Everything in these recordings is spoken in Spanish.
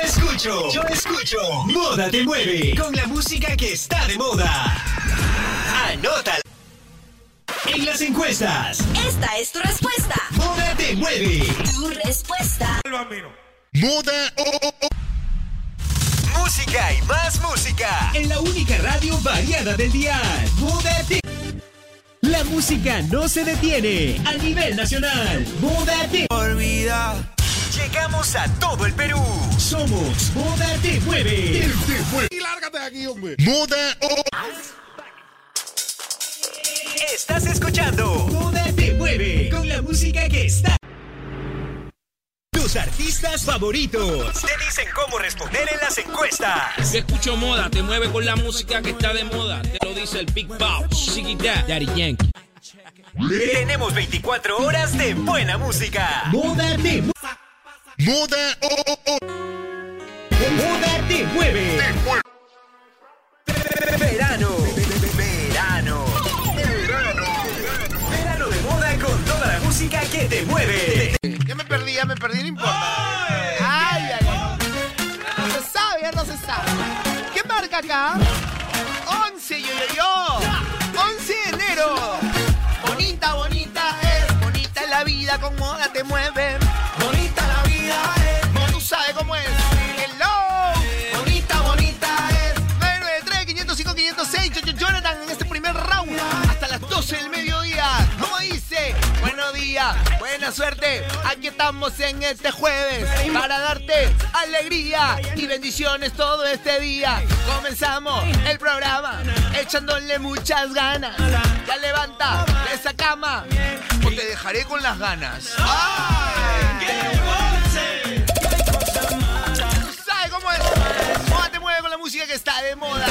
Yo escucho, yo escucho. Moda Te Mueve con la música que está de moda. Anótala. En las encuestas, Esta es tu respuesta. Moda Te Mueve. Tu respuesta. Moda. Música y más música. En la única radio variada del dial. Moda Te La música no se detiene a nivel nacional. Moda Te Olvida. Llegamos a todo el Perú. Somos Moda Te Mueve. Y lárgate de aquí, hombre. Moda. Estás escuchando Moda Te Mueve con la música que está. Tus artistas favoritos te dicen cómo responder en las encuestas. Yo escucho moda, te mueve con la música que está de moda. Te lo dice el Big Boss, Chiquita, Daddy Yankee. Tenemos 24 horas de buena música. Moda Te Mueve. Moda. Moda Te Mueve. Verano. Verano. Verano de moda con toda la música que te mueve. Ya me perdí, ya me perdí, no importa. Ay, ay, ay. No se sabe, ya no se sabe. ¿Qué marca acá? 11, yo, yo, yo. 11 de enero. Con moda te mueve. Bonita la vida es. Tú sabes cómo es. Hello. Bonita, bonita es. 993 505 506 Yo, yo, Jonathan en este primer round. Hasta las 12 del mediodía. ¿Cómo dice? Buenos días, buena suerte. Aquí estamos en este jueves para darte alegría y bendiciones todo este día. Comenzamos el programa echándole muchas ganas. Ya levanta de esa cama o te dejaré con las ganas. Sabes cómo es. Moda te mueve con la música que está de moda.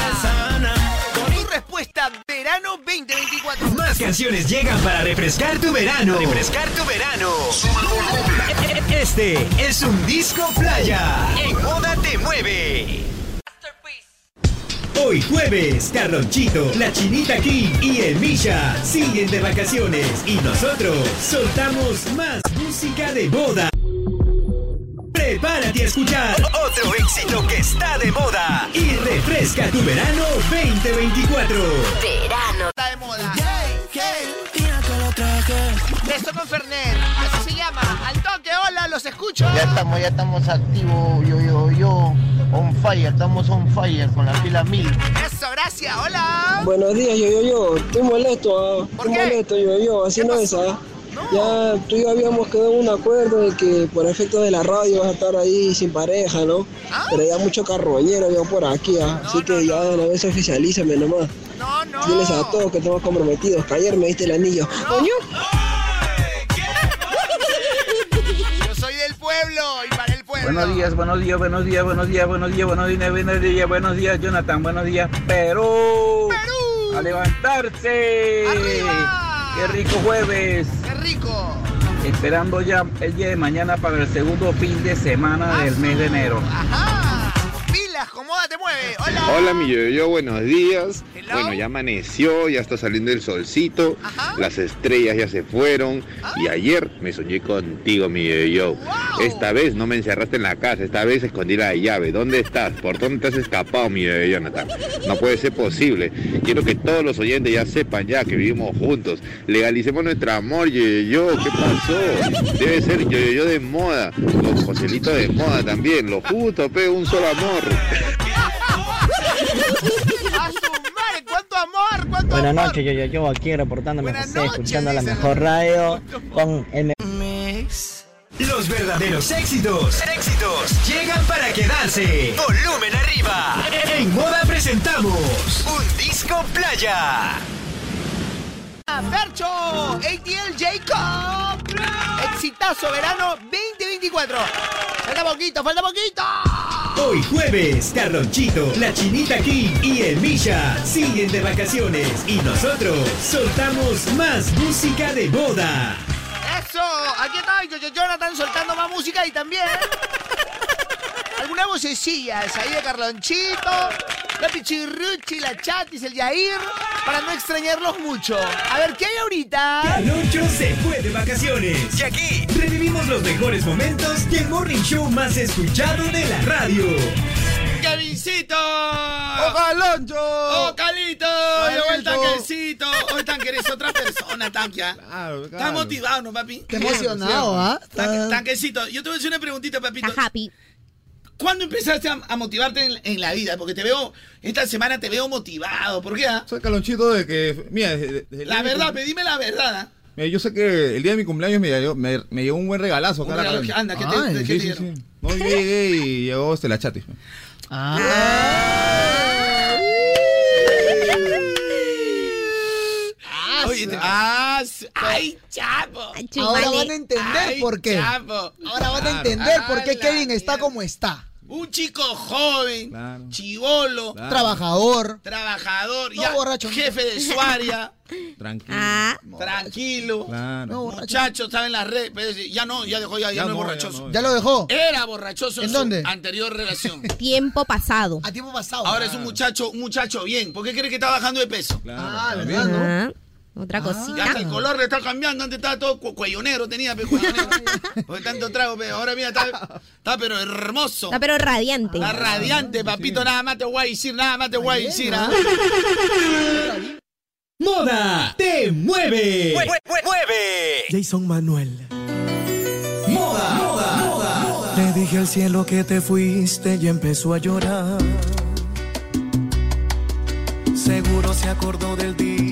Tu respuesta, verano 2024. Más canciones llegan para refrescar tu verano. Refrescar tu verano. Este es un disco playa. En Moda Te Mueve. Hoy jueves, Carlonchito, la Chinita King y el Misha siguen de vacaciones y nosotros soltamos más música de moda. Prepárate a escuchar otro éxito que está de moda y refresca tu verano 2024. Verano. Está de moda. Esto con Fernet. Eso se llama. Al toque, hola, los escucho. Ya estamos, ya estamos activos, yo, yo, yo, on fire, estamos on fire con la pila mil. Eso, gracias, hola. Buenos días, yo, yo, yo. Estoy molesto, ah. ¿Por Estoy qué? molesto, yo, yo. Así ¿Qué no es, ah. Ya tú y yo habíamos quedado en un acuerdo de que por efecto de la radio vas a estar ahí sin pareja, ¿no? ¿Ah? Pero ya mucho carroñero yo por aquí, ah. Así que ya de una vez oficialízame nomás. No, no. Diles a todos que estamos comprometidos, que ayer me diste el anillo. Coño. Pueblo y para el pueblo. Buenos días, buenos días, buenos días, buenos días, buenos días, buenos días, buenos días, buenos días, Jonathan, buenos días, Perú. ¡Perú! A levantarse. ¡Arriba! Qué rico jueves. ¡Qué rico! Esperando ya el día de mañana para el segundo fin de semana del mes de enero. ¡Ajá! Hola. Hola mi yo, buenos días. Hello. Bueno, ya amaneció, ya está saliendo el solcito, Ajá. las estrellas ya se fueron y ayer me soñé contigo mi yo. Wow. Esta vez no me encerraste en la casa, esta vez escondí la llave. ¿Dónde estás? ¿Por dónde te has escapado mi Jonathan? No puede ser posible. Quiero que todos los oyentes ya sepan ya que vivimos juntos. Legalicemos nuestro amor, yo, yo. ¿Qué pasó? Debe ser yo, yo de moda, los Joselitos de moda también, lo justo, pe, un solo amor. Buenas noches, yo, yo, yo aquí reportándome Buenas José, noches, escuchando la mejor radio con el me- Los verdaderos éxitos. Éxitos llegan para quedarse. Volumen arriba. En Moda presentamos un disco playa. Fercho, ATL Jacob. Exitazo verano 2024. Falta poquito, falta poquito. Hoy jueves, Carlonchito, la Chinita King y el siguen de vacaciones y nosotros soltamos más música de boda. Eso, aquí está yo, yo, Jonathan soltando más música y también algunas vocecillas ahí de Carlonchito, la Pichirruchi, la Chatis, el Yair, para no extrañarlos mucho. A ver, ¿qué hay ahorita? Carloncho se fue de vacaciones y aquí revivimos los mejores momentos del morning show más escuchado de la radio. ¡Kevincito! ¡Oh, Caloncho! ¡Oh, Calito! ¡Llegó el tanquecito! Hoy tanque eres otra persona, tanque. ¿ah? Estás motivado, ¿no, papi? Qué emocionado, ¿ah? Tanque- Tanquecito, yo te voy a hacer una preguntita, papito. Está happy. ¿Cuándo empezaste a, a motivarte en, en la vida? Porque te veo, esta semana te veo motivado. ¿Por qué? ah? Soy calonchito de que. Mira, La día de mi verdad, cum- pedime la verdad. ¿ah? Mira, yo sé que el día de mi cumpleaños me llegó, me, me llegó un buen regalazo. Un la regalo anda, ¿qué te- Ay, qué te sí, sí, sí. No, llegué y llegó este la chatis. Oye, te- ah, su- ¡Ay, chapo! Ahora van a entender Ay, por qué. chapo. Ahora van a entender por qué Ah, Kevin está como está. Un chico joven, chivolo, Trabajador. trabajador, No ya, borracho. jefe de su área, Tranquilo. Ah. tranquilo, Claro. muchacho, estaba en las redes, pero ya no, ya dejó, ya, ya Ya no es no, ya borrachoso. no, ¿Ya lo dejó? Era borrachoso en, ¿En su dónde? anterior relación. Tiempo pasado. A tiempo pasado. Ahora es un muchacho, un muchacho bien. ¿Por qué cree que está bajando de peso? Ah, ¿verdad, no? Ah, Otra Ya cosita. hasta el color le está cambiando. Antes estaba todo cu- cuellonero, tenía pe, cuellonero. Porque tanto trago, pe. ahora mira, está, está pero hermoso. Está pero radiante. Está radiante, papito. Nada más te voy a decir, nada más te voy a decir. ¿ah? Moda te mueve. ¡Mueve! Jason Manuel. Moda, moda, moda. Le dije al cielo que te fuiste y empezó a llorar. Seguro se acordó del día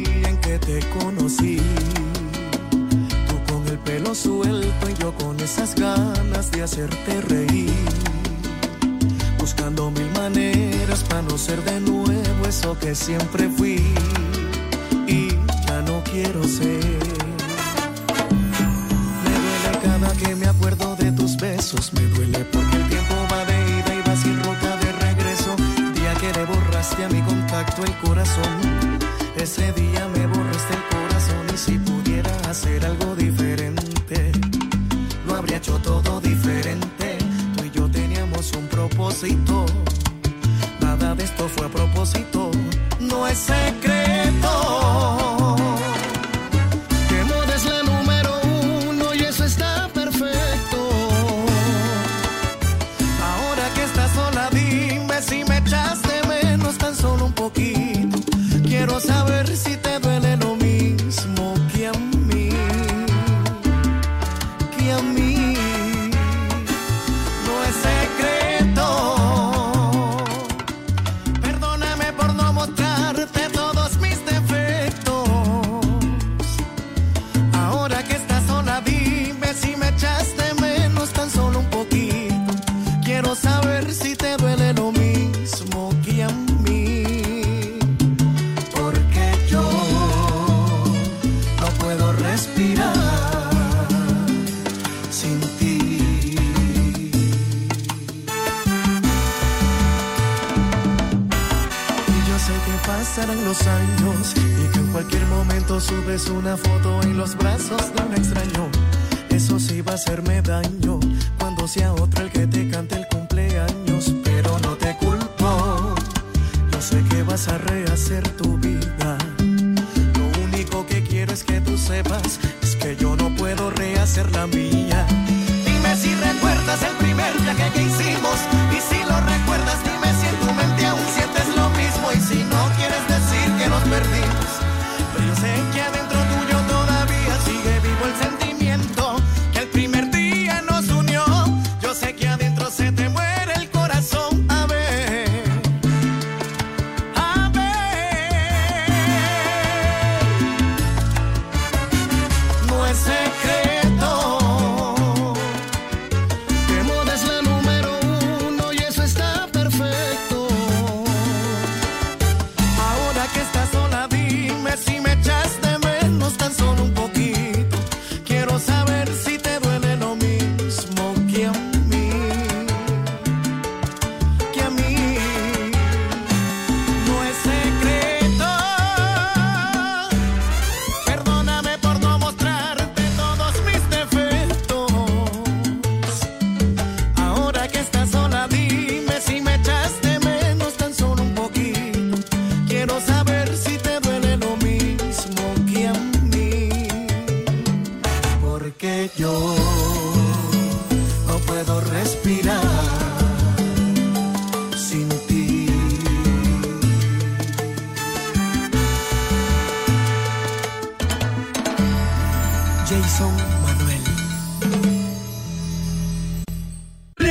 te conocí. Tú con el pelo suelto y yo con esas ganas de hacerte reír. Buscando mil maneras para no ser de nuevo eso que siempre fui. Y ya no quiero ser. Me duele cada que me acuerdo de tus besos. Me duele porque el tiempo va de ida y va sin ruta de regreso. Día que le borraste a mi contacto el corazón. Ese día me borraste el corazón y si pudiera hacer algo diferente, lo habría hecho todo diferente. Tú y yo teníamos un propósito. Nada de esto fue a propósito. No es secreto.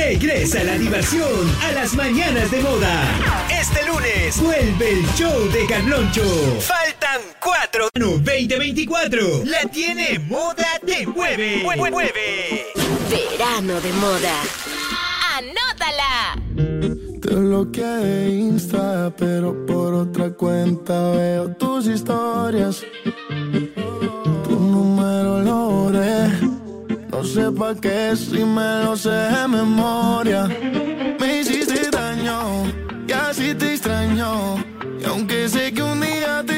Regresa la diversión a las mañanas de moda. Este lunes vuelve el show de Carloncho. Faltan cuatro. 2024. La tiene Moda Te Mueve. Mue- Mueve. Verano de moda. ¡Anótala! Te bloqueé de Insta, pero por otra cuenta veo tus historias. Tu número lo borré. No sé pa' qué si me lo sé de memoria. Me hiciste daño y así te extraño. Y aunque sé que un día te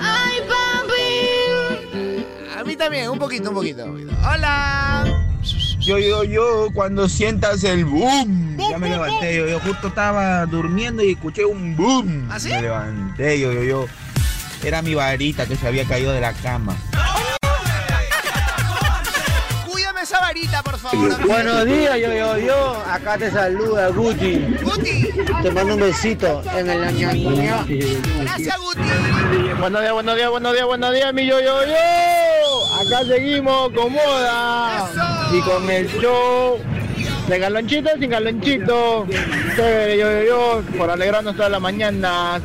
¡Ay, papi! A mí también, un poquito, un poquito. un poquito. ¡Hola! Yo, yo, yo, cuando sientas el boom. Ya me levanté, yo, yo justo estaba durmiendo y escuché un boom. ¿Ah, sí? Me levanté, yo, yo, yo. Era mi varita que se había caído de la cama. Cuídame esa varita, por favor. Buenos días, yo, yo, yo. Acá te saluda Guti. Guti. Te mando un besito en el año. Gracias, Guti. Buenos días, buenos días, buenos días, buenos días, mi yo, yo, yo. Acá seguimos con moda. Y con el show. De galonchito sin galonchito. Chévere, yo, yo, yo. Por alegrarnos toda la mañana.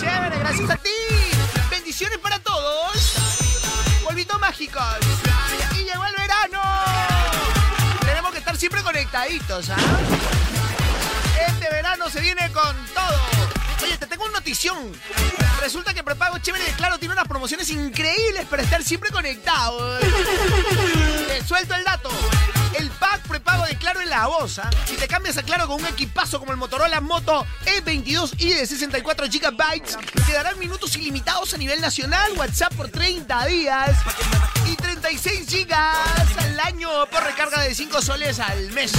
Chévere, gracias a ti. Bendiciones para todos. Polvitos mágicos. Y llegó el verano. Tenemos que estar siempre conectaditos, ¿ah? Verano se viene con todo. Oye, te tengo una notición. Resulta que Prepago Chévere de Claro tiene unas promociones increíbles para estar siempre conectado. Te suelto el dato. El pack prepago de Claro en la. ¿ah? Si te cambias a Claro con un equipazo como el Motorola Moto E22i de 64 GB, te darán minutos ilimitados a nivel nacional, WhatsApp por 30 días y 36 GB al año por recarga de 5 soles al mes.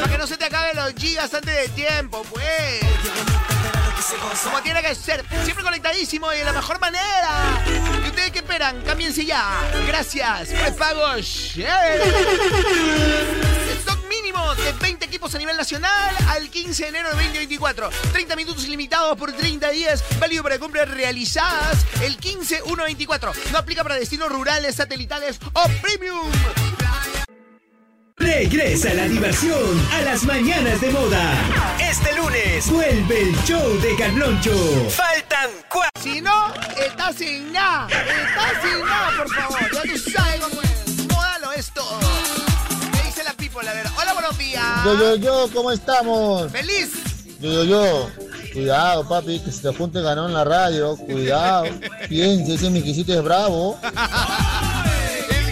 Para que no se te acaben los gigas antes de tiempo, pues. Como tiene que ser, siempre conectadísimo y de la mejor manera. ¿Y ustedes qué esperan? Cámbiense ya. Gracias. Prepago Share. Stock mínimo de 20 equipos a nivel nacional al 15 de enero de 2024. 30 minutos ilimitados por 30 días. Válido para compras realizadas el 15-1-24. No aplica para destinos rurales, satelitales o premium. Regresa la diversión a las mañanas de moda. Este lunes vuelve el show de Carloncho. Faltan cuatro. Si no, estás sin nada. Estás sin nada, por favor. Ya tú sabes cómo es. Módalo es todo. ¿Qué dice la people? A ver, hola, buenos días. Yo, yo, yo, ¿cómo estamos? ¡Feliz! Yo, yo, yo. Cuidado, papi, que se te apunte ganó en la radio. Cuidado. Piensa, ese miquisito es bravo.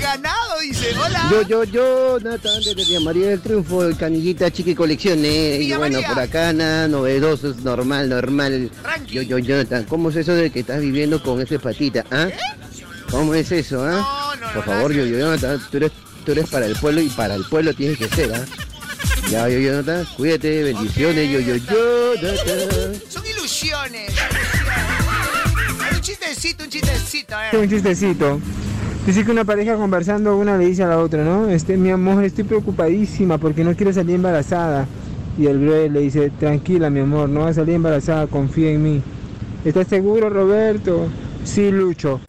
Ganado, dice. Hola. Yo, yo, yo, Nathan, desde María del Triunfo, el Canillita Chiqui Colecciones. Y Villa bueno, María. por acá nada novedoso, es normal, normal. Yo, yo, Jonathan, ¿cómo es eso de que estás viviendo con ese patita, ah? ¿Cómo es eso, ah? por favor, yo, yo, Jonathan, tú eres, tú eres para el pueblo y para el pueblo tienes que ser, ah. Ya, yo, Jonathan, cuídate, bendiciones, yo, yo, yo, Jonathan. Son ilusiones. Un chistecito, un chistecito, Un eh. chistecito. Dice que una pareja conversando, una le dice a la otra, ¿no? Este, mi amor, estoy preocupadísima porque no quiero salir embarazada. Y el brother le dice, tranquila, mi amor, no vas a salir embarazada, confía en mí. ¿Estás seguro, Roberto? Sí, Lucho.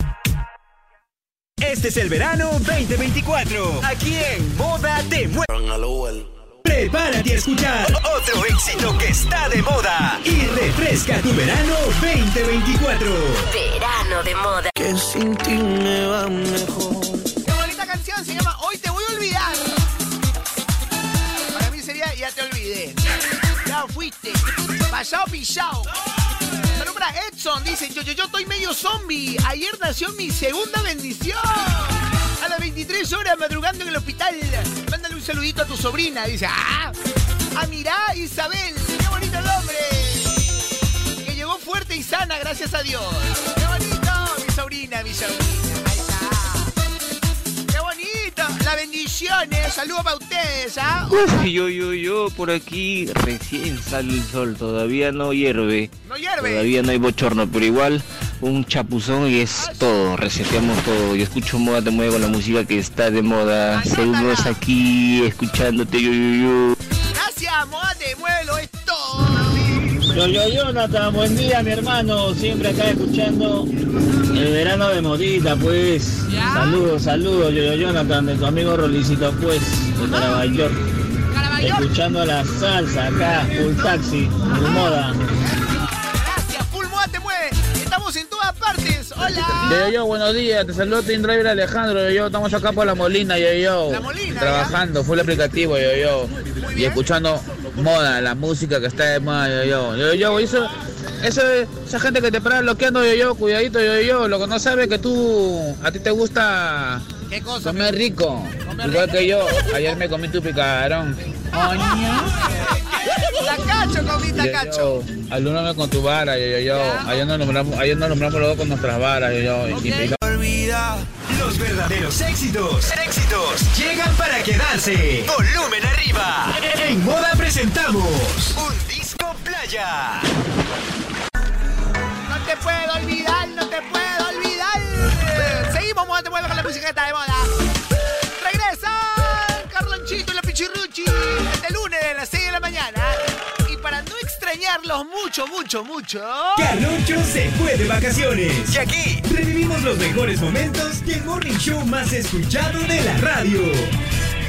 Este es el verano 2024. Aquí en Moda Te Mueve. Prepárate a escuchar otro éxito que está de moda y refresca tu verano 2024. Verano de moda. Que sin ti me va mejor. Qué bonita canción, se llama Hoy te voy a olvidar. Para mí sería Ya te olvidé. Ya fuiste. Pasado pillado. Saludos Edson, dice, yo, yo, yo estoy medio zombie. Ayer nació mi segunda bendición. A las 23 horas madrugando en el hospital. Mándale un saludito a tu sobrina. Dice, ah, a mirá Isabel. Qué bonito el hombre. Que llegó fuerte y sana, gracias a Dios. Qué bonito, mi sobrina, mi sobrina. Bendiciones. Saludos para ustedes, ¿ah? Yo, yo, yo, por aquí recién sale el sol, todavía no hierve. No hierve. Todavía no hay bochorno, pero igual un chapuzón y es todo, reseteamos todo. Yo escucho moda, te muevo con la música que está de moda. Saludos aquí, escuchándote, yo, yo, yo. Yo, yo, Jonathan, buen día, mi hermano. Siempre acá escuchando el verano de modita, pues. Saludos, saludos, yo, yo, Jonathan, de tu amigo Rolicito, pues, de Caraballo. Escuchando la salsa acá, full taxi, full moda. Gracias, full moda te mueve. Estamos en todas partes. Hola. Yo, yo, buenos días, te saludo Team Driver Alejandro, yo, yo, estamos acá por La Molina, yo, yo. La Molina, Trabajando, full aplicativo, yo, yo. Y escuchando moda, la música que está de moda, yo, yo. Yo, eso, eso, esa gente que te para bloqueando, yo, yo, cuidadito, yo, yo. Lo que no sabe que tú, a ti te gusta ¿Qué cosa? comer rico. Igual que yo, ayer me comí tu picarón. Tacacho, comí Yo, tacacho. yo, alúmbrame con tu vara, yo, yo, yo. Ayer nos nombramos, ayer nos nombramos luego con nuestras varas, yo, yo. Y pica- Olvida. Los verdaderos éxitos. Éxitos llegan para quedarse. Volumen arriba. En Moda presentamos un disco playa. No te puedo olvidar, no te puedo te mueve con la música que está de moda. Regresan Carlonchito y la Pichirruchi este lunes a las 6 de la mañana. Y para no extrañarlos mucho, mucho, mucho. Carloncho se fue de vacaciones. Y aquí revivimos los mejores momentos del morning show más escuchado de la radio.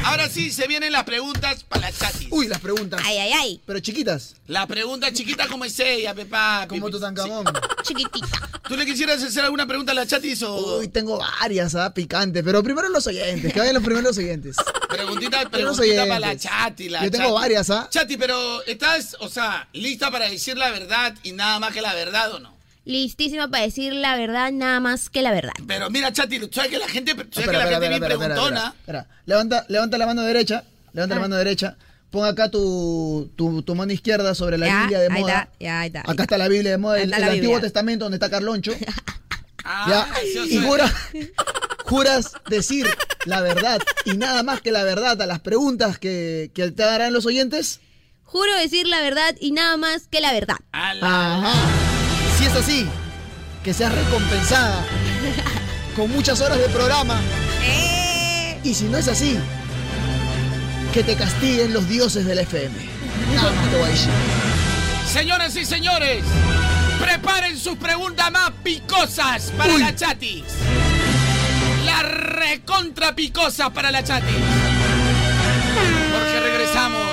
Ahora sí, se vienen las preguntas para la chatis. Uy, las preguntas. Ay, ay, ay. Pero chiquitas. La pregunta chiquita como es ella, Pepa. Como Tutankamón. Chiquitita. ¿Tú le quisieras hacer alguna pregunta a la chatis o...? Uy, tengo varias, ¿ah? Picantes. Pero primero los oyentes. Que vayan los primeros oyentes. Preguntita, preguntita para la chati. La Yo tengo chati. varias, ¿ah? Chati, pero ¿estás, o sea, lista para decir la verdad y nada más que la verdad o no? Listísima para decir la verdad, nada más que la verdad. Pero mira, Chati, tú sabes que la gente, tú sabes Espera, que la espera, gente es bien espera, espera, preguntona. Levanta, levanta la mano derecha. Levanta Ah. la mano derecha. Pon acá tu, tu, tu mano izquierda sobre la Ya, Biblia de ahí moda. está, ya, ahí está. Acá está la Biblia de moda, Ahí el, está el Antiguo Biblia. Testamento donde está Carloncho. Ah, Ya, y jura, juras decir la verdad y nada más que la verdad a las preguntas que, que te darán los oyentes. Juro decir la verdad y nada más que la verdad. Ajá. Si es así, que seas recompensada con muchas horas de programa. Eh. Y si no es así, que te castiguen los dioses del FM. Nada más te voy a decir. Señoras y señores, preparen sus preguntas más picosas para la chatis. La recontra picosa para la chatis. Porque regresamos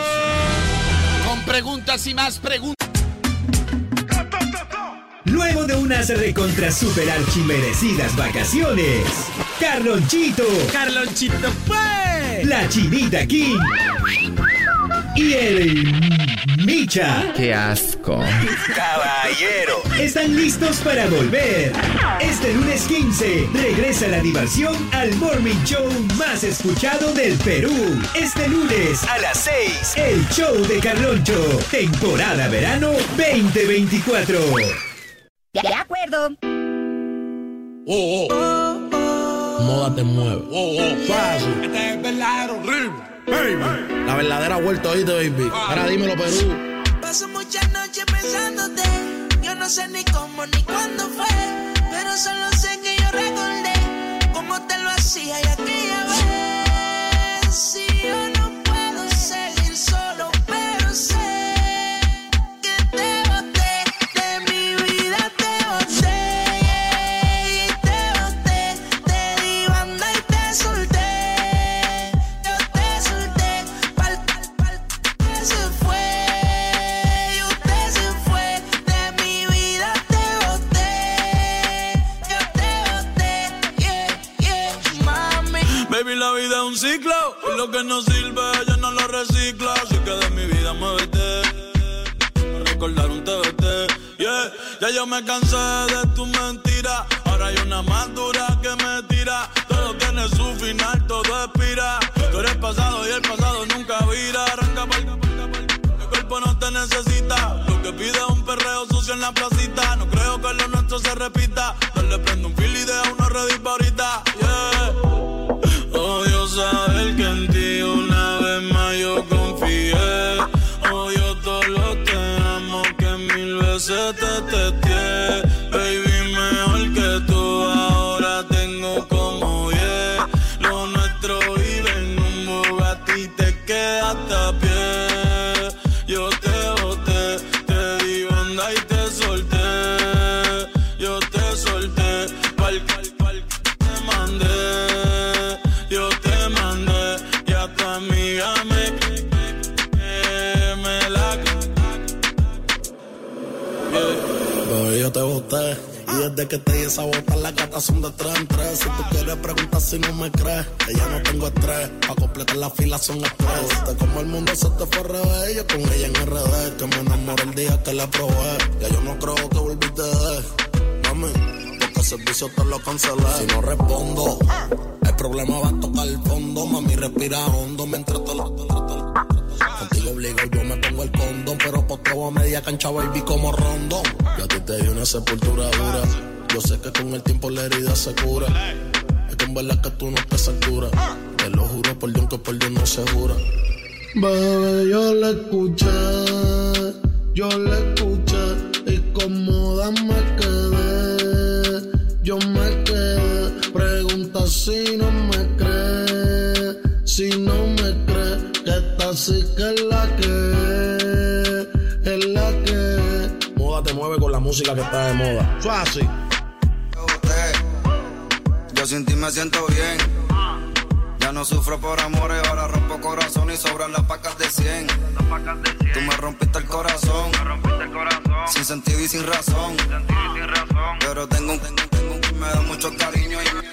con preguntas y más preguntas. Luego de unas recontra super archimerecidas vacaciones, Carlonchito, Carlonchito fue la Chinita King y el Micha, Qué asco. Caballero, ¿están listos para volver? Este lunes 15 regresa la diversión al morning show más escuchado del Perú. Este lunes a las 6, el show de Carloncho, temporada verano 2024. De acuerdo. Oh, oh. Moda te mueve. Oh, oh. Fácil. Este es verdadero ritmo. Baby. La verdadera vuelta hoy de baby. Ahora dímelo, Perú. Paso muchas noches pensándote. Yo no sé ni cómo ni cuándo fue. Pero solo sé que yo recordé cómo te lo hacía y aquella vez. Si yo no que no sirve, yo no lo reciclo. Así que de mi vida muévete. Recordar un TBT. Yeah, ya yo me cansé de tu mentira. Ahora hay una más dura que me tira. Todo tiene su final, todo expira. Tú eres pasado y el pasado nunca vira. Arranca pa'l mi cuerpo no te necesita. Lo que pide es un perreo sucio en la placita. No creo que lo nuestro se repita. Dale prendo un fil y deja una red ahorita. Desde que te di esa bota, las gatas son de tres en tres. Si tú quieres preguntar si no me crees, que ya no tengo estrés. Pa' completar la fila son estrés. Viste como el mundo se te fue revés. Yo con ella en RD, que me enamoré el día que la probé. Ya yo no creo que volviste de Mami, porque el servicio te lo cancelé. Si no respondo, el problema va a tocar el fondo. Mami, respira hondo mientras te lo. Contigo obligo, yo me pongo pero posteo a media cancha, baby, como rondón. Yo a ti te di una sepultura dura. Yo sé que con el tiempo la herida se cura. Es que en verdad que tú no estás altura. Te lo juro por Dios que por Dios no se jura. Bebé, yo la escuché, yo la escuché y como me música que está de moda. Suave. Yo sin ti me siento bien. Ya no sufro por amores, ahora rompo corazón y sobran las pacas de 100. Tú me rompiste el corazón. Sin sentido y sin razón. Pero tengo un, tengo un, tengo un que me da mucho cariño y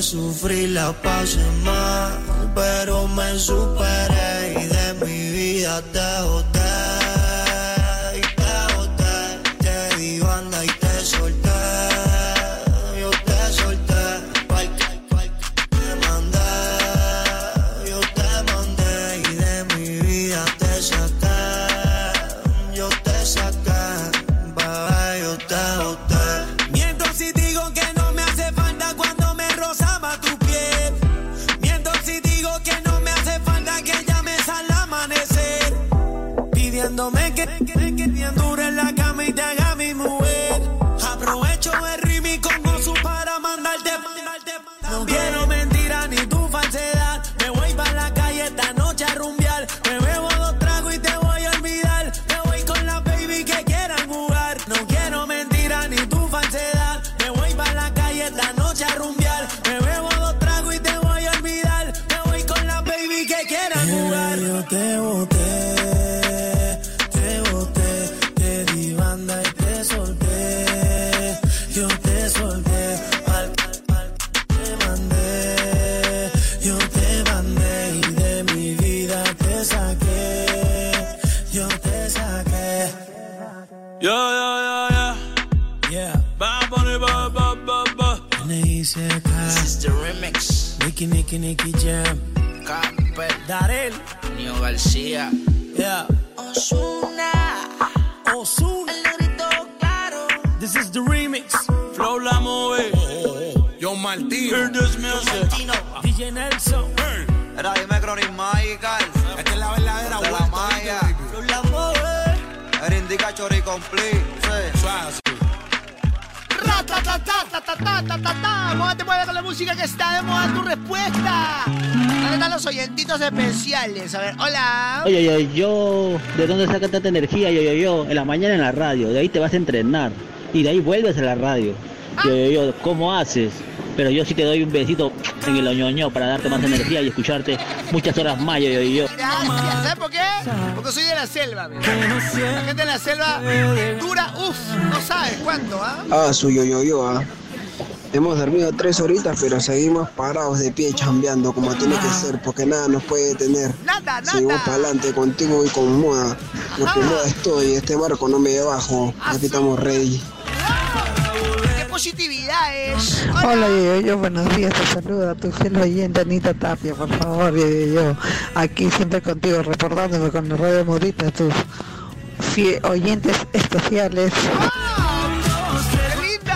sufrí la pasé mal, pero me superé y de mi vida te boté. Nicky, Nicky, Jam. Camper. Darel. Nio García. Yeah. Osuna. Osuna. El negrito claro. This is the remix. Flow la move. Yo Martino. Hear this music. DJ Nelson. Era dime Chronic Magical. Esta es la verdadera De la vuelta, Maya. Flow la mueve. Era indica chori complete. Sí. Ratatatatatatatata. Moda te mueve con la música que está de moda tu respuesta. ¿Dónde están los oyentitos especiales? A ver, hola. Oye, oye, yo, ¿de dónde sacas tanta energía? Yo, yo, yo, en la mañana en la radio, de ahí te vas a entrenar y de ahí vuelves a la radio. Yo, yo, yo, ¿cómo haces? Pero yo sí te doy un besito en el oñoño para darte más energía y escucharte muchas horas más, yo, yo, yo. Gracias. ¿Sabes por qué? Porque soy de la selva. mi. La gente de la selva dura, uff, no sabes cuánto, ¿ah? Ah, su yo yo yo, ah. Hemos dormido tres horitas, pero seguimos parados de pie chambeando como tiene que ser, porque nada nos puede detener. Nada, nada. Seguimos para adelante contigo y con Moda, porque Moda estoy, este barco no me bajo, aquí estamos ready. ¡Qué positividad es! Hola, yo, yo, buenos días, te saluda tu fiel oyente Anita Tapia, por favor, yo, yo, yo, aquí siempre contigo, reportándome con la radio modita, tus oyentes especiales.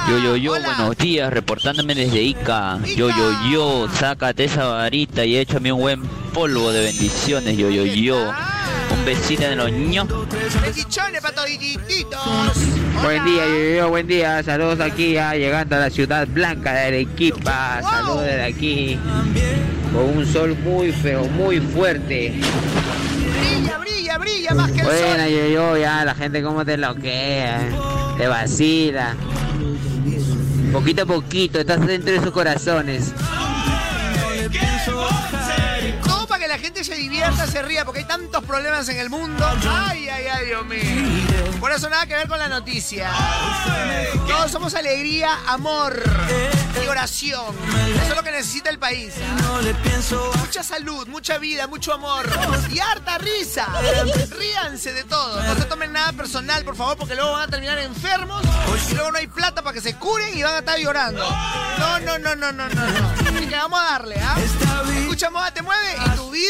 Yo, yo, yo, buenos días, reportándome desde Ica. Yo, yo, yo, sácate esa varita y échame un buen polvo de bendiciones. Yo, yo, yo. Un besito en los ños. Bendiciones para todititos. Buen día, yo, yo, buen día. Saludos aquí, ya llegando a la ciudad blanca de Arequipa. Saludos desde aquí. Con un sol muy feo, muy fuerte. Brilla, brilla, brilla más que el Bueno, sol. yo, yo, ya, la gente como te loquea, te vacila. Poquito a poquito, estás dentro de sus corazones. Que la gente se divierta, se ría, porque hay tantos problemas en el mundo. Ay, ay, ay, Dios mío. Por eso nada que ver con la noticia. Todos somos alegría, amor y oración. Eso es lo que necesita el país. Mucha salud, mucha vida, mucho amor y harta risa. Ríanse de todo. No se tomen nada personal, por favor, porque luego van a terminar enfermos y luego no hay plata para que se curen y van a estar llorando. No, no, no, no, no, no. no. Así que vamos a darle, ¿ah? Escucha Moda Te Mueve y tu vida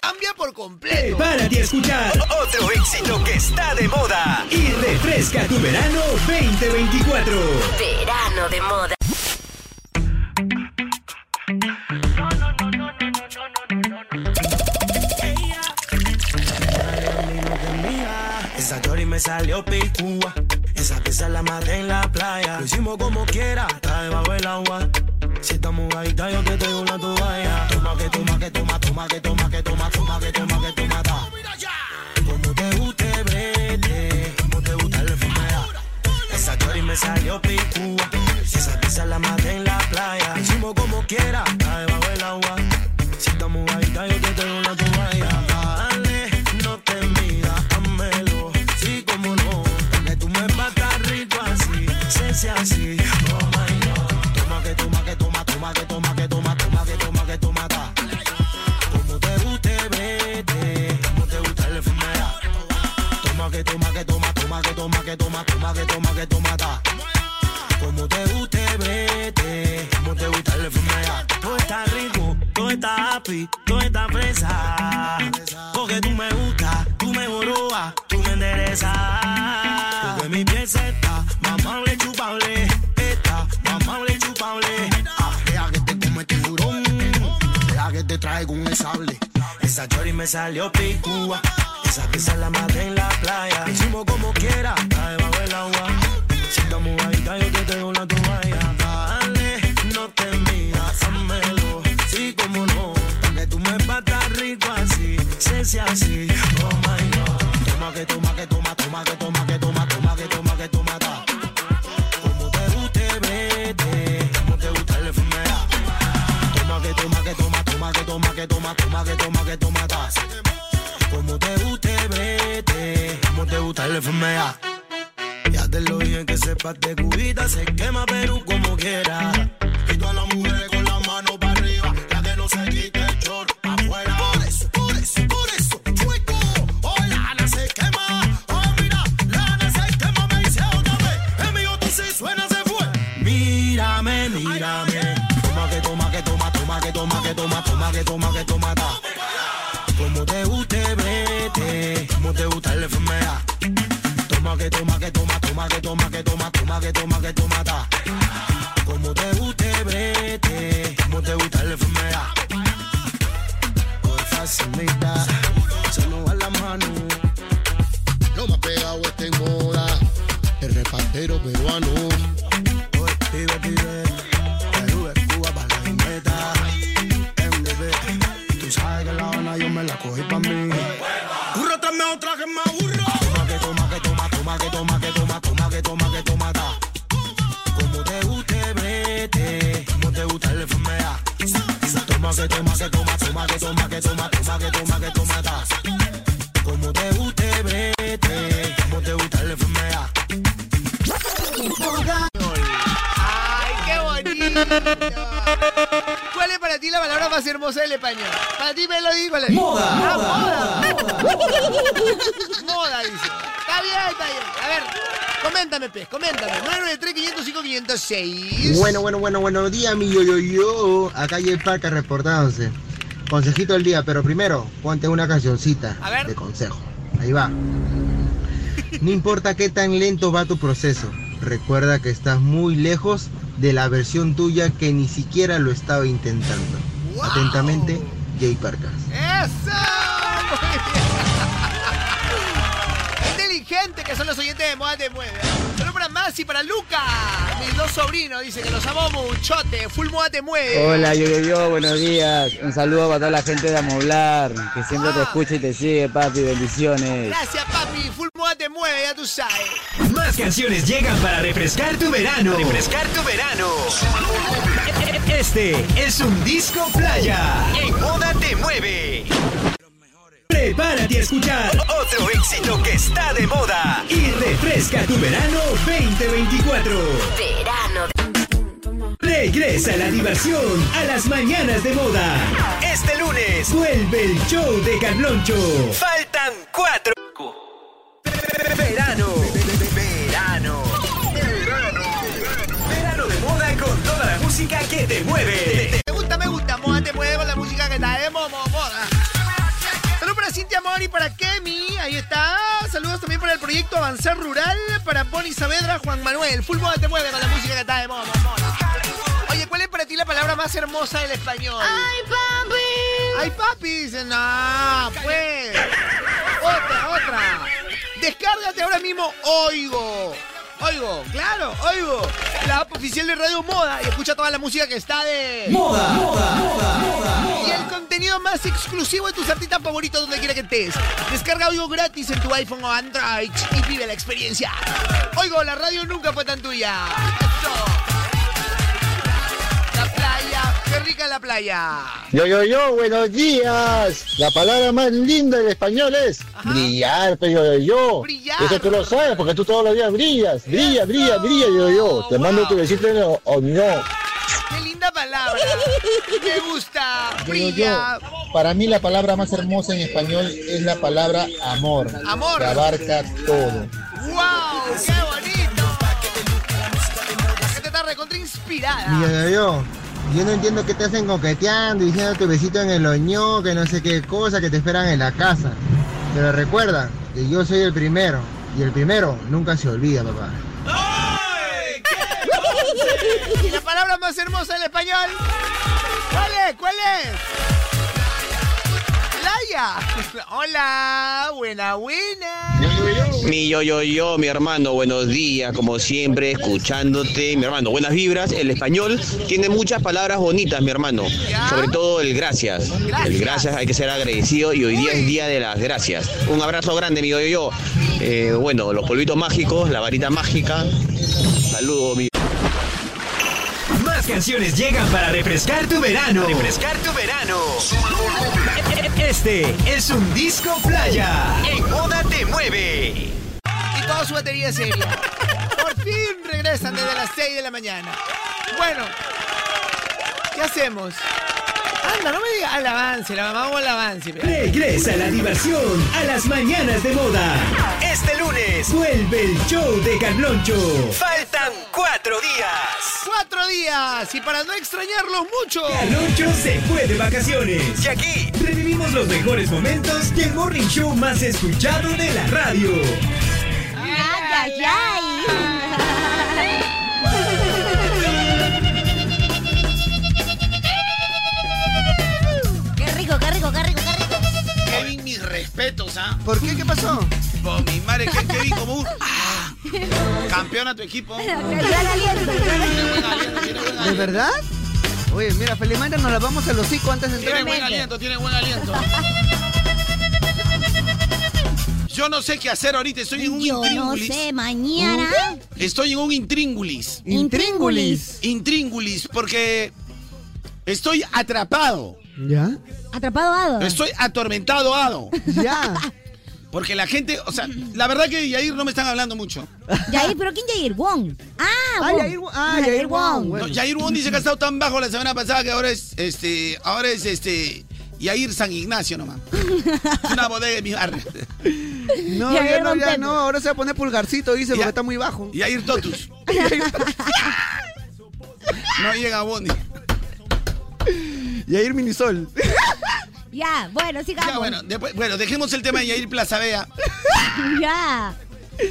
cambia por completo. Prepárate a escuchar otro éxito que está de moda y refresca tu verano 2024. Verano de moda. Esa chori me salió picúa. Esa pieza la maté en la playa. Lo hicimos como quiera, está debajo del agua. Si estamos ahorita, yo te traigo una toalla. Toma que toma que toma, toma que toma que toma, toma que toma que toma. da. Como te guste, brete. Como te gusta el fumera. Esa chori me salió picúa. Esa pieza la maté en la playa. Hicimos como quiera, está debajo del agua. Si estamos ahorita, yo te traigo una me salió picúa. Esa pieza la maté en la playa. Hicimos como quiera, está debajo del agua. Si estamos mojadita, yo te tengo la toalla. Dale, no te miras, házmelo. Sí, como no. Que tú me patas rico así. Se sea así. Oh my god. Toma que toma que toma, toma que toma que toma, toma que toma que toma ta. Como te guste, vete. Como te gusta el FMA. Toma que toma que toma, toma que toma que toma, toma que toma el FMA. Ya te lo dije que sepas de cubita, se quema Perú como quiera. Días, mi yo, yo, yo. Acá hay el parque reportándose. Consejito del día, pero primero, ponte una cancioncita de consejo. Ahí va. No importa qué tan lento va tu proceso, recuerda que estás muy lejos de la versión tuya que ni siquiera lo estaba intentando. Atentamente, Jay bien. Inteligente que son los oyentes de Moda Te Mueve. Solo para Masi y para Luca. Mis dos sobrinos dicen que los amo muchote. Full Moda Te Mueve. Hola, yo, yo, yo, buenos días. Un saludo para toda la gente de Amoblar, que siempre te escucha y te sigue, papi. Bendiciones. Gracias, papi. Full Moda Te Mueve, ya tú sabes. Más canciones llegan para refrescar tu verano. Refrescar tu verano. Este es un disco playa. En Moda Te Mueve. Prepárate a escuchar otro éxito que está de moda y refresca tu verano 2024. Verano. Regresa la diversión a las mañanas de moda. Este lunes vuelve el show de Carloncho. Faltan cuatro. Verano. Verano. Verano de moda con toda la música que te mueve. Me gusta, me gusta. Cintia Mori, para Kemi, ahí está. Saludos también para el proyecto Avanzar Rural, para Bonnie Saavedra, Juan Manuel. Full Moda Te Mueve con la música que está de moda. Oye, ¿cuál es para ti la palabra más hermosa del español? ¡Ay, papi! ¡Ay, papi! Dicen, no, pues. Otra, otra. Descárgate ahora mismo Oigo. Oigo, claro, Oigo. La app oficial de Radio Moda y escucha toda la música que está de... Moda, moda, moda, moda. Y el contenido más exclusivo de tus artistas favoritos donde quiera que estés. Descarga Oigo gratis en tu iPhone o Android y vive la experiencia. Oigo, la radio nunca fue tan tuya. Eso. La playa, qué rica la playa. Yo, yo, yo, buenos días. La palabra más linda del español es brillar, pero yo, yo, yo. Brillar. Eso tú lo sabes porque tú todos los días brillas. Brilla, brilla, brilla, yo, yo. Te mando tu besito en el oño. Qué linda palabra. Me gusta. Yo, yo, Brilla. yo. Para mí la palabra más hermosa en español es la palabra amor. Amor. Que abarca todo. ¡Wow! ¡Qué bonito! recontra inspirada. Mi yo, yo, yo no entiendo qué te hacen coqueteando, diciéndote besito en el oñó, que no sé qué cosa, que te esperan en la casa. Pero recuerda que yo soy el primero, y el primero nunca se olvida, papá. ¿Y la palabra más hermosa en español? ¿Cuál es? ¿Cuál es? Laia. Hola, buena, buena. Mi yo, yo, yo, mi hermano, buenos días, como siempre, escuchándote, mi hermano, buenas vibras. El español tiene muchas palabras bonitas, mi hermano, sobre todo el gracias. El gracias hay que ser agradecido y hoy día es día de las gracias. Un abrazo grande, mi yo, yo, yo. Eh, bueno, los polvitos mágicos, la varita mágica. Saludos, mi. Más canciones llegan para refrescar tu verano. Refrescar tu verano. Este es un disco playa. En Moda Te Mueve. Toda su batería seria. Por fin regresan desde las 6 de la mañana. Bueno, ¿qué hacemos? Anda, no me digas al avance, la vamos al avance. Regresa la diversión a las mañanas de moda. Este lunes vuelve el show de Carloncho. Faltan cuatro días. ¡Cuatro días! Y para no extrañarlos mucho. Carloncho se fue de vacaciones. Y aquí revivimos los mejores momentos del morning show más escuchado de la radio. ¡Ay, ay, ¡Qué rico, qué rico, qué rico, qué rico! Kevin, mis respetos, ¿ah? ¿Por qué? ¿Qué pasó? Por mi madre, que Kevin como un... ¡Ah! Campeón a tu equipo. ¿De verdad? Oye, mira, felizmente nos la vamos al hocico antes de entrar. Tiene buen aliento, tiene buen aliento. Yo no sé qué hacer ahorita, estoy en un Yo no intríngulis. sé, mañana. Estoy en un intríngulis. Intríngulis. Intríngulis, porque estoy atrapado. ¿Ya? Atrapado Ado. Estoy atormentado, Ado. Ya. Porque la gente, o sea, la verdad que Yair no me están hablando mucho. Yair, ¿pero quién Yair? Wong. Ah, Ah, Wong. Yair Wong. Ah, Yair Wong. No, Yair Wong dice que ha estado tan bajo la semana pasada que ahora es, este, ahora es, este, Yair San Ignacio nomás. Es una bodega de mi barrio. No, ya no, ya no. Ahora se va a poner pulgarcito, dice, porque está muy bajo. Yair Totus. No llega Bondi. Yair Minisol. Ya, bueno, sigamos. Ya, bueno, después, bueno, dejemos el tema de Yair Plaza Vea. ya.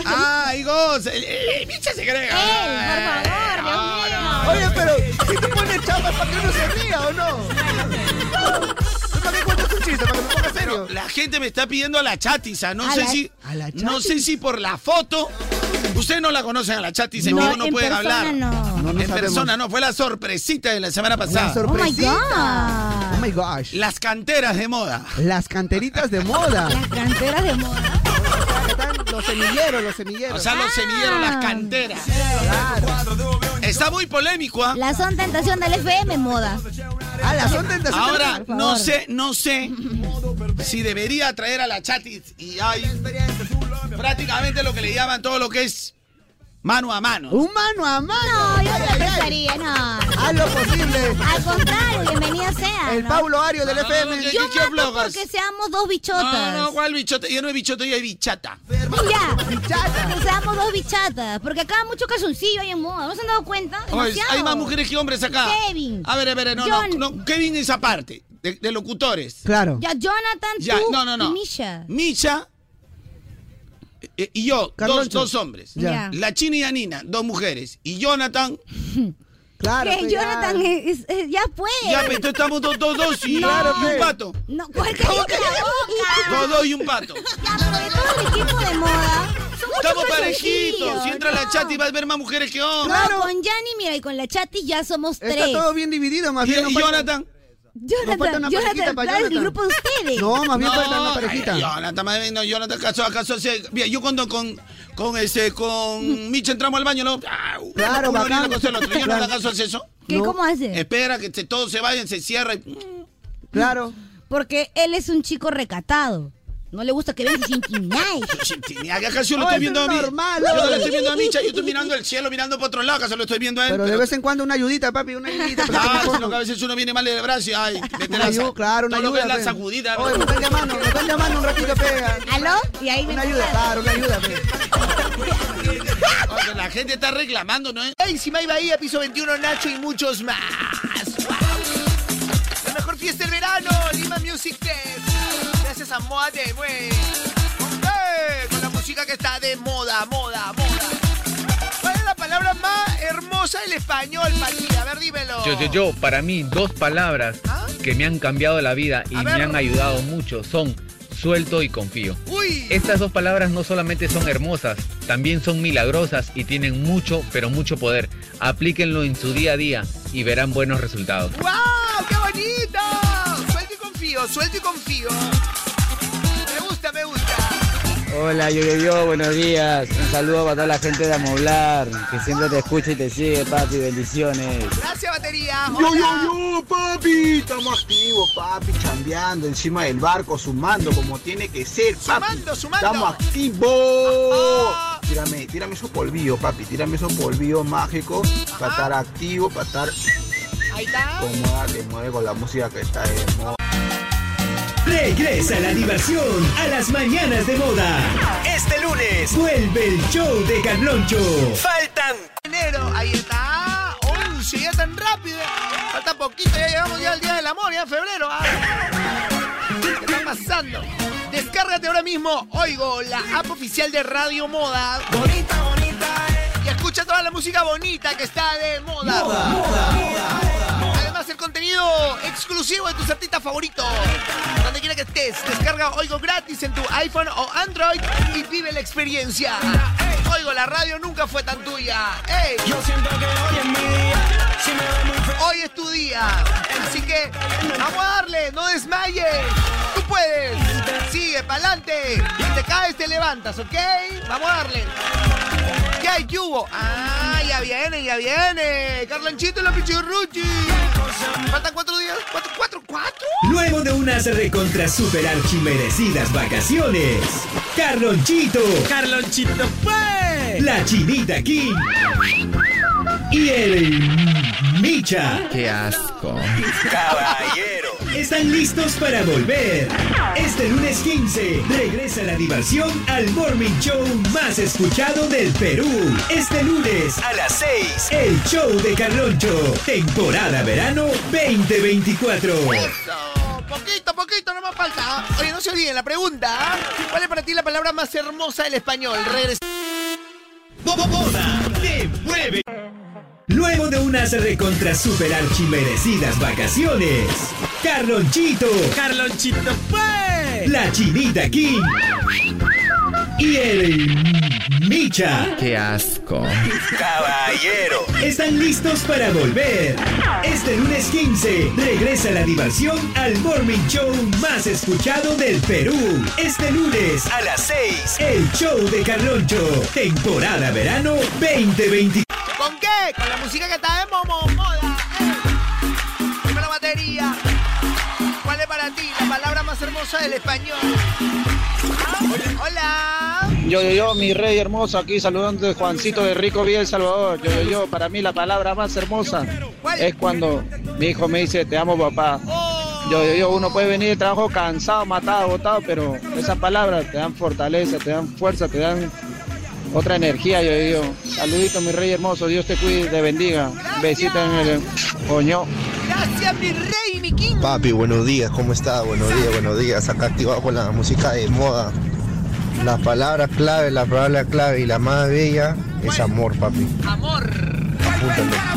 Ah, el, Micha se cree. por favor, Dios mío. Oye, pero, ¿qué te pone chapas para que uno se ría o no? ¿Para qué cuentas un chiste? ¿Para que me ponga serio? La gente me está pidiendo a la chatiza. No ¿A sé la- si. a la No sé si por la foto. Ustedes no la conocen a la chatiza, en No, vivo no en pueden hablar. no. No, no en sabemos. persona no, fue la sorpresita de la semana pasada. La sorpresita. Oh Oh my gosh. Las canteras de moda. Las canteritas de moda. Las canteras de moda. Los semilleros, los semilleros. O sea, los semilleros, las canteras. Está muy polémico, ¿ah? La son tentación del FM moda. Ah, la son tentación Ahora, no sé, no sé si debería traer a la chatis y hay prácticamente lo que le llaman todo lo que es mano a mano. Un mano a mano. No, yo no pensaría, no. Haz lo posible. Al contrario, bienvenida sea. El ¿no? Paulo Ario del No, no, FM. no, ¿qué- Yo mato flojas? porque seamos dos bichotas. No, no, ¿cuál bichota? Yo no es bichota, yo es bichata. Ya, Bichata. que seamos dos bichatas. Porque acá mucho calzoncillo hay en moda. ¿No se han dado cuenta? Oye, hay más mujeres que hombres acá. Kevin. A ver, a ver, no, John. no, no, Kevin es aparte, de, de locutores. Claro. Ya, Jonathan, Ya, tú no, no, no. y Misha. Micha eh, y yo, dos, dos hombres. Ya. La China y Anina, dos mujeres. Y Jonathan, Claro. que ya. Jonathan es, es- ya fue. ya, pero entonces estamos dos, dos, dos y, No. y un pato. No, ¿cuál que la boca? Dos, dos y un pato. Ya, pero de todo el equipo de moda. Estamos parejitos. Si entra la chat y vas a ver más mujeres que hombres. No, con Yanni, mira, y con la Chati ya somos Está tres. todo bien dividido, más Y, bien. y falta- Jonathan. Nos falta Jonathan, una Jonathan, para en el Jonathan. grupo de ustedes. No, más bien No, falta una ay, parejita. Jonathan, más bien, no, Jonathan casó hace- mira, yo cuando con, con este, con Micha entramos al baño, ¿no? Ah, Claro, uno bacán. cosa el otro. Jonathan Claro. casó hace eso. ¿Qué, No. ¿Cómo hace? Espera que todos se vayan, se cierra y... Claro. Porque él es un chico recatado. No le gusta que vean. Chintinia, que acaso yo lo estoy viendo a mí. normal, yo no le estoy viendo a Micha, yo estoy mirando el cielo, mirando para otro lado, acaso lo estoy viendo a él. Pero de vez en cuando una ayudita, papi, una ayudita. Ah, sino que a veces uno viene mal del brazo y ay, la claro, una todo lo que ayuda. es la pe. sacudida. Oye, me están llamando, me están llamando un ratito, pega. ¿Aló? Y ahí me Una ayuda, claro, una ayuda, pe. Oye, la gente está reclamando, ¿no? Hey, Simay Bahía, piso 21, Nacho y muchos más. La mejor fiesta del verano, Lima Music Fest. Gracias a Moda de Mue. ¡Eh! Con la música que está de moda, moda, moda. ¿Cuál es la palabra más hermosa del español? A ver, dímelo. Yo, yo, yo, para mí, dos palabras que me han cambiado la vida y A me ver. han ayudado mucho son suelto y confío. Uy. Estas dos palabras no solamente son hermosas, también son milagrosas y tienen mucho, pero mucho poder. Aplíquenlo en su día a día y verán buenos resultados. ¡Wow! ¡Qué bonito! Suelto y confío, suelto y confío. Me gusta, me gusta. Hola, yo, yo, yo, buenos días. Un saludo para toda la gente de Amoblar, que siempre te escucha y te sigue, papi. Bendiciones. Gracias, batería. Yo, Hola. yo, yo, papi, estamos activos, papi, chambeando encima del barco, sumando como tiene que ser, papi. Sumando, sumando. Estamos activos. Tírame, tírame esos polvillos, papi, tírame esos polvillos mágicos para estar activo, para estar Ahí está. mueve con la música que está de moda. Regresa la diversión a las mañanas de moda. Este lunes vuelve el show de Carloncho. Faltan enero, ahí está. 11, ya tan rápido. Falta poquito, ya llegamos ya al día del amor, ya en febrero. ah. ¿Qué está pasando? Descárgate ahora mismo, oigo, la app oficial de Radio Moda. Bonita, bonita. Y escucha toda la música bonita que está de moda. El contenido exclusivo de tus artistas favoritos. Donde quiera que estés, descarga Oigo gratis en tu iPhone o Android y vive la experiencia. Oigo, la radio nunca fue tan tuya. ¡Ey! Yo siento que hoy es mi día. Hoy es tu día. Así que vamos a darle, no desmayes. Tú puedes. Sigue, pa'lante. Si te caes, te levantas, ¿ok? Vamos a darle. ¿Qué hay, ¿Qué hubo? Ah, ya viene, ya viene. Carlonchito y la pichirruchi. Faltan cuatro días. ¿Cuatro, cuatro, cuatro? Luego de unas recontra super archimerecidas vacaciones, Carlonchito, Carlonchito fue, la Chinita King y el Micha. ¡Qué asco! Caballero. Están listos para volver. Este lunes 15 regresa la diversión al morning show más escuchado del Perú. Este lunes a las 6, el show de Carloncho, temporada verano 2024. Eso, poquito, poquito, no más falta. Oye, no se olviden la pregunta. ¿Cuál es para ti la palabra más hermosa del español? Regresa. Moda te mueve. Luego de unas recontra super archimerecidas vacaciones, Carlonchito, Carlonchito fue, la Chinita King y el Micha. ¡Qué asco! Caballero. Están listos para volver. Este lunes 15 regresa la diversión al morning show más escuchado del Perú. Este lunes a las 6, el show de Carloncho, temporada verano 2024. ¿Con qué? Con la música que está de momo, moda. Dime la batería. ¿Cuál es para ti la palabra más hermosa del español? ¿Ah? Hola. Yo, yo, yo, mi rey hermoso, aquí saludando a Juancito de Rico Villa El Salvador. Yo, yo, yo, para mí la palabra más hermosa es cuando mi hijo me dice, te amo papá. Yo, yo, yo, uno puede venir de trabajo cansado, matado, agotado, pero esas palabras te dan fortaleza, te dan fuerza, te dan otra energía, yo, yo. Saludito, mi rey hermoso, Dios te cuide, te bendiga. Besito en el coño. Gracias, mi rey, mi king. Papi, buenos días, ¿cómo está? Buenos días, buenos días. Acá activado con la música de moda. La palabra clave, la palabra clave y la más bella es amor, papi. Amor.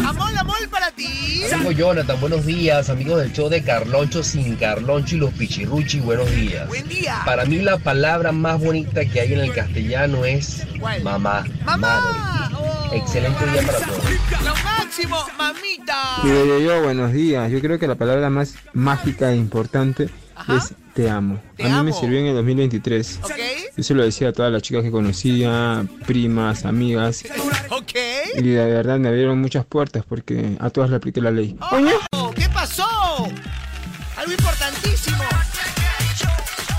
Amor, amor para ti. Soy Jonathan, buenos días, amigos del show de Carloncho sin Carloncho y los Pichirruchi, buenos días. Buen día. Para mí la palabra más bonita que hay en el castellano es mamá. Mamá. Excelente día para todos. Lo máximo, mamita. Yo, yo, yo, buenos días. Yo creo que la palabra más mágica e importante es te amo. a mí me sirvió en el 2023. ¿Ok? Yo se lo decía a todas las chicas que conocía, primas, amigas. Y de verdad me abrieron muchas puertas porque a todas le apliqué la ley. Oh, ¿Qué pasó? Algo importantísimo.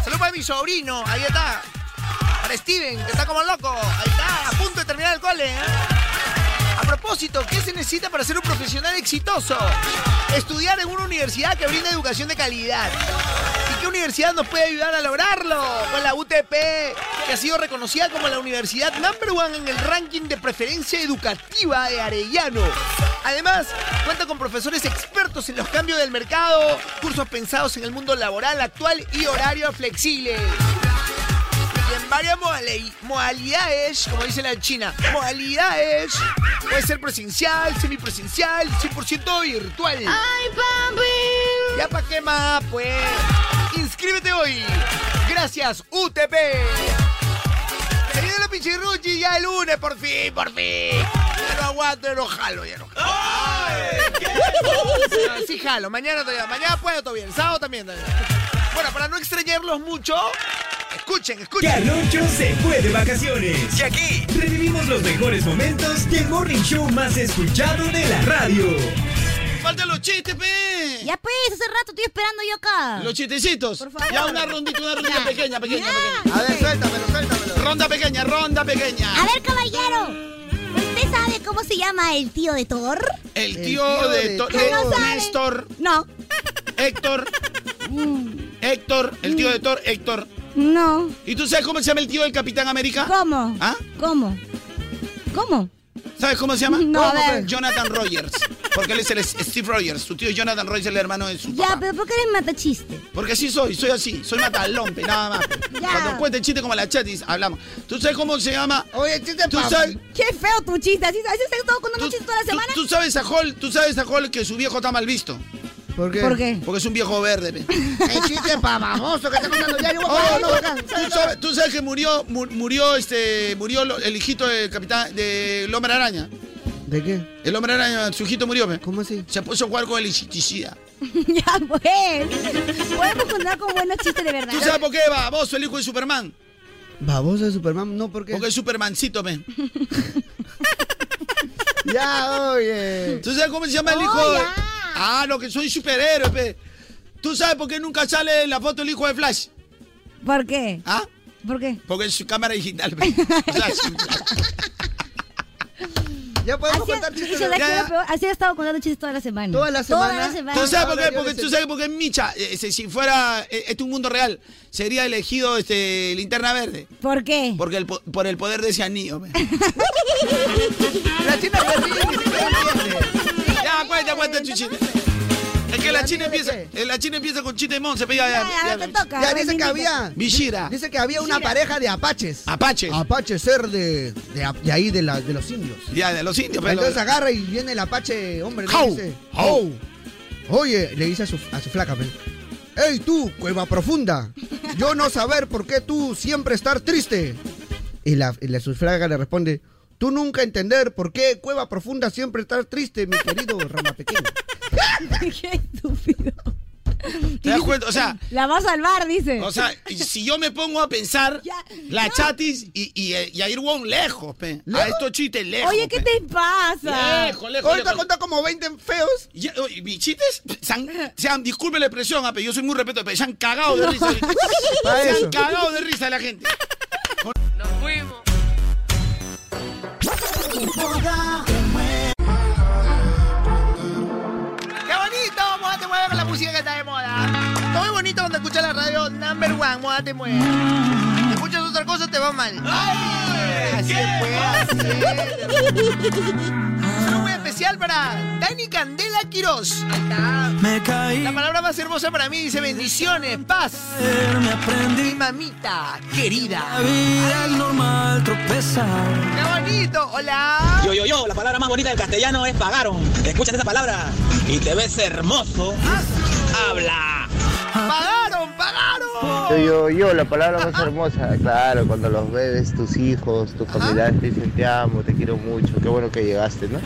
Saludos para mi sobrino. Ahí está. Para Steven, que está como loco. Ahí está, a punto de terminar el cole. ¿eh? ¿Qué se necesita para ser un profesional exitoso? Estudiar en una universidad que brinda educación de calidad. Si qué universidad nos puede ayudar a lograrlo? Pues la UTP, que ha sido reconocida como la universidad number one en el ranking de preferencia educativa de Arellano. Además, cuenta con profesores expertos en los cambios del mercado, cursos pensados en el mundo laboral actual y horario flexible. Y en varias modali- modalidades, como dice la china, modalidades, puede ser presencial, semipresencial, 100% virtual. ¡Ay, papi! ¿Ya para qué más, pues? Inscríbete hoy. Gracias, UTP. Se viene la pichirruchi ya el lunes, por fin, por fin. Ya no aguanto, ya no jalo, ya no jalo. No, sí jalo, mañana todavía, mañana puedo todavía, el sábado también. todavía. Bueno, para no extrañarlos mucho, escuchen, escuchen. Carloncho se fue de vacaciones. Y aquí revivimos los mejores momentos del morning show más escuchado de la radio. Faltan los chistes, pe. Ya pues, hace rato estoy esperando yo acá. Los chistecitos. Por favor. Ya una rondita, una rondita Ya. pequeña, pequeña, Ya. pequeña. A ver, suéltamelo, suéltamelo. Ronda pequeña, ronda pequeña. A ver, caballero. ¿Usted sabe cómo se llama el tío de Thor? El tío, tío de, de Thor. No sabe. Néstor, No. Héctor, Héctor, el tío de Thor, Héctor. No. ¿Y tú sabes cómo se llama el tío del Capitán América? ¿Cómo? ¿Ah? ¿Cómo? ¿Cómo? ¿Sabes cómo se llama? No, a ¿Cómo, ver. Jonathan Rogers. Porque él es el Steve Rogers. Su tío Jonathan Rogers es el hermano de su Ya, papá. pero ¿por qué eres matachiste? Porque así soy, soy así. Soy matalompe, nada más. Ya. Cuando cuente chiste como la chatis, hablamos. ¿Tú sabes cómo se llama? Oye, chiste ¿Tú sabes? Qué feo tu chiste. ¿Así, así estás todo contando ¿Tú, chistes toda la tú- semana? tú sabes a Hall, tú sabes a Hall que su viejo está mal visto. ¿Por qué? ¿Por qué? Porque es un viejo verde, pe. El chiste pa' baboso que está contando ya. Yo voy a Oh, no, no, acá. ¿tú, sabes, tú sabes que murió, mu- murió este, murió el hijito del capitán, del hombre araña. ¿De qué? El hombre araña, su hijito murió, pe. ¿Cómo así? Se puso a jugar con el insecticida. ya, pues. Podemos contar con buenos chistes de verdad. ¿Tú sabes por qué baboso el hijo de Superman? Baboso de Superman, no, porque. Porque es Supermancito, pe. Ya, oye. ¿Tú sabes cómo se llama el hijo? Oh. Ah, no, que soy superhéroe, pe. ¿Tú sabes por qué nunca sale en la foto el hijo de Flash? ¿Por qué? ¿Ah? ¿Por qué? Porque es su cámara digital, pe. Flash. Ya podemos Así, contar chistes. ¿sabes de- qué es? Así ha estado contando chistes toda la semana. Toda la semana. Toda la semana. ¿Tú sabes por qué? Porque tú sabes por qué Micha, eh, ese, si fuera eh, este un mundo real, sería elegido este linterna verde. ¿Por qué? Porque el, por el poder de ese anillo. pe. La china se y chiste. Es que la china empieza, eh, la china empieza con chiste de Monse, pe, ya, Ya, ya, toca. Dice que había. Vishira. Dice que había una pareja de apaches. Apaches. Apache ser de, de, de ahí, de, la, de los indios. Ya, de los indios, pero. Entonces agarra y viene el apache, hombre, le How, dice. how. Oye, le dice a su, a su flaca, pe, ¡Ey tú, cueva profunda! Yo no saber por qué tú siempre estar triste. Y la, y la su flaca le responde, tú nunca entender por qué cueva profunda siempre estar triste, mi querido rama pequeño. Qué estúpido. ¿Te das cuenta? O sea, La va a salvar, dice. o sea, si yo me pongo a pensar, Ya, la no. chatis y, y, y a ir Wong lejos, pe. A estos chistes lejos. Oye, ¿qué pe. te pasa? Lejos, lejos, Ahorita lejos. cuenta como 20 feos. Ya, oye, mis chistes se han, se han- disculpe la expresión, ah, pero yo soy muy respeto, pero se han cagado de risa. Pa' se han cagado de risa la gente. ¡Qué te mueve. Si escuchas otra cosa te va mal. Así es, pues, así es. Saludo muy especial para Dani Candela Quiroz. Me caí, La palabra más hermosa para mí dice bendiciones, paz. me aprendí. Mi mamita querida. La vida es normal tropezar. ¡Qué bonito! ¡Hola! Yo, yo, yo, la palabra más bonita del castellano es pagaron. Escuchas esa palabra y te ves hermoso. Habla. ¡Pagaron! ¡Pagaron! Yo, yo, yo, la palabra más hermosa, claro, cuando los bebes, tus hijos, tus familiares te dicen te amo, te quiero mucho, qué bueno que llegaste, ¿no?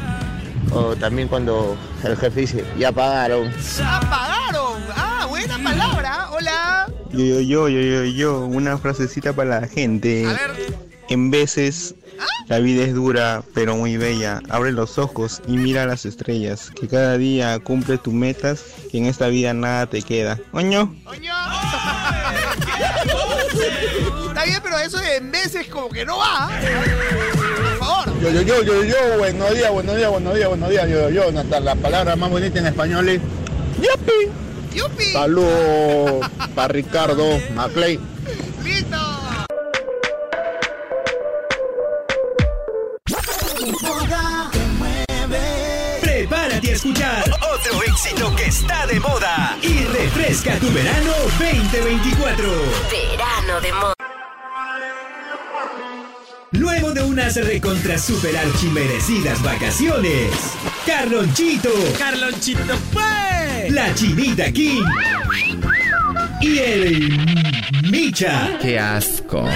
O también cuando el jefe dice, ya pagaron. ¡Ah, pagaron! ¡Ah, buena palabra! ¡Hola! Yo, yo, yo, yo, yo, yo, una frasecita para la gente. A ver. En veces la vida es dura, pero muy bella. Abre los ojos y mira las estrellas. Que cada día cumple tus metas, que en esta vida nada te queda. Oño. ¡Coño! Está bien, pero eso en veces como que no va. Por favor. Yo, yo, yo, yo, yo, buenos días, buenos días, buenos días, buenos días, yo, yo, yo, Natal, la palabra más bonita en español es ¡Yupi! ¡Yupi! Saludos para Ricardo Maclay. ¡Listo! Escuchar otro éxito que está de moda y refresca tu verano 2024. Verano de moda. Luego de unas recontra super archimerecidas vacaciones, Carlonchito, Carlonchito fue. la Chinita King y el Micha. Qué asco.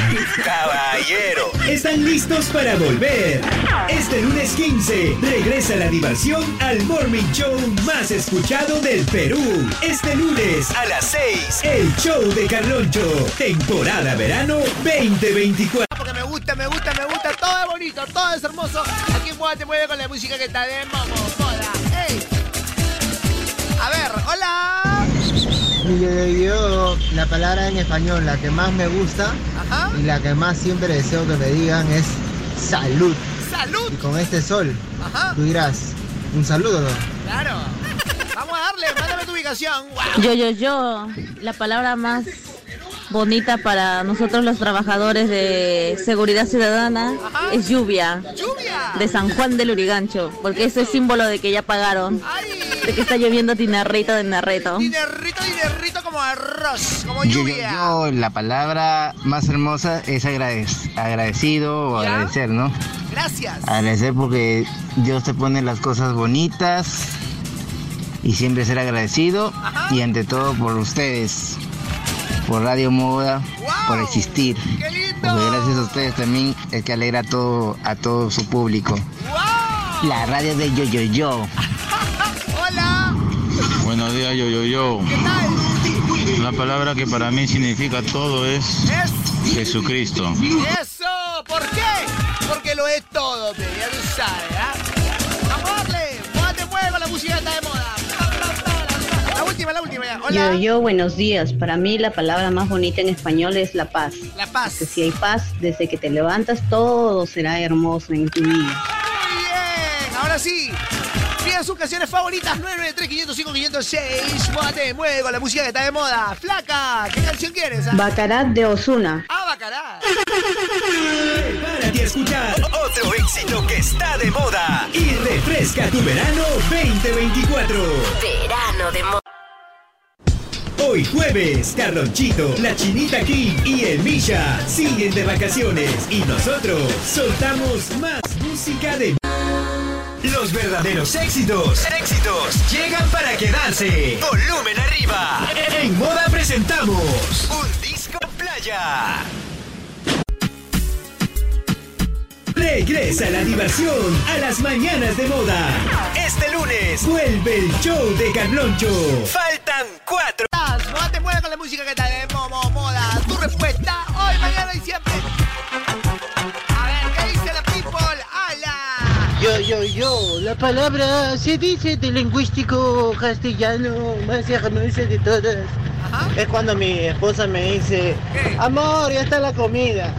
Caballero, están listos para volver. Este lunes 15 regresa la diversión al morning show más escuchado del Perú. Este lunes a las 6, el show de Carloncho, temporada verano 2024. Porque me gusta, me gusta, me gusta. Todo es bonito, todo es hermoso. Aquí te mueve con la música que está de momo, moda. ¡Ey! A ver, hola. Y yo, la palabra en español, la que más me gusta y la que más siempre deseo que me digan es salud. ¡Salud! Y con este sol, tú dirás, un saludo, ¿no? Claro. Vamos a darle, mándame tu ubicación. ¡Wow! Yo, yo, yo, la palabra más bonita para nosotros los trabajadores de seguridad ciudadana es lluvia. ¡Lluvia! De San Juan del Urigancho, porque eso es símbolo de que ya pagaron. De que está lloviendo tinarrito de narreto. Dinerrito, dinerrito como arroz, como Yo, yo, lluvia. yo, la palabra más hermosa es agradec- agradecido o agradecer, ¿no? Gracias. Agradecer porque Dios te pone las cosas bonitas y siempre ser agradecido y ante todo por ustedes, por Radio Moda, por existir. Porque gracias a ustedes también es que alegra a todo, a todo su público. La radio de Yo Yo Yo. Hola. Buenos días, yo, yo, yo. La palabra que para mí significa todo es Jesucristo. ¡Eso! ¿Por qué? Porque lo es todo, pe, ya tú sabes, ¿ah? Vamos a darle. Moda te mueve con la música está de moda. La última, la última ya. Hola. Yo, yo, buenos días. Para mí la palabra más bonita en español es la paz. La paz. Porque si hay paz, desde que te levantas, todo será hermoso en tu vida. Muy bien. Ahora sí. Piden sus canciones favoritas 993-505-506. Moda te mueve con la música que está de moda. Flaca, ¿qué canción quieres? ah? Bacarat de Osuna. Ah, Bacará. Prepárate a escuchar otro éxito que está de moda y refresca tu verano 2024. Verano de moda. Hoy jueves, Carlonchito, la Chinita King y el Misha siguen de vacaciones y nosotros soltamos más música de los verdaderos éxitos, éxitos llegan para quedarse. Volumen arriba. En moda presentamos un disco playa. Regresa la diversión a las mañanas de moda. Este lunes vuelve el show de Carloncho. Faltan cuatro. Moda te mueve con la música que está de momo, moda. Tu respuesta hoy, mañana y siempre. Yo, yo, yo, la palabra se dice de lingüístico castellano más hermosa de todas. Es cuando mi esposa me dice, amor, ya está la comida.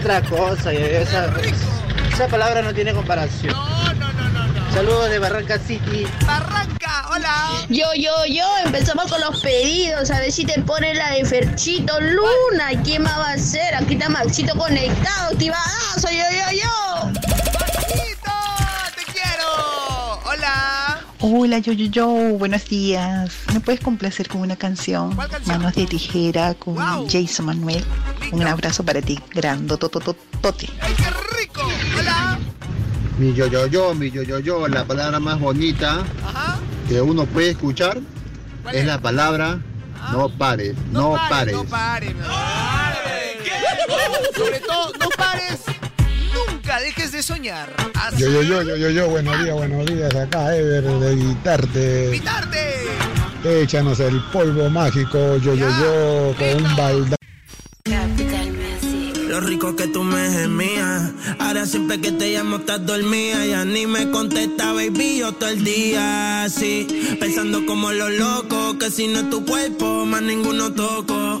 Otra cosa, y esa, esa palabra no tiene comparación. Saludos de Barranca City. Barranca, hola. Yo, yo, yo, empezamos con los pedidos, a ver si te pone la de Ferchito Luna. ¿Y quién más va a ser? Aquí está Maxito conectado, activadazo, yo, yo, yo. ¡Hola! Yo, yo, yo, buenos días. ¿Me puedes complacer con una canción? Manos de tijera con Jason Manuel. Un abrazo para ti, grandotototote. ¡Hola! Mi yo, yo, yo, mi yo, yo, yo, la palabra más bonita que uno puede escuchar es la palabra no pares, no, pares. No pares, no pares. Sobre todo, no pares. Nunca dejes de soñar. Así. Yo, yo, yo, yo, yo, yo, buenos días, buenos días. Acá Ever de Guitarte. ¡Guitarte! Échanos el polvo mágico, yo, yo, yo, con un baldado. Lo rico que tú me gemías. Ahora siempre que te llamo estás dormida. Ya ni me contesta, baby, yo todo el día así. Pensando como los locos, que si no es tu cuerpo, más ninguno toco.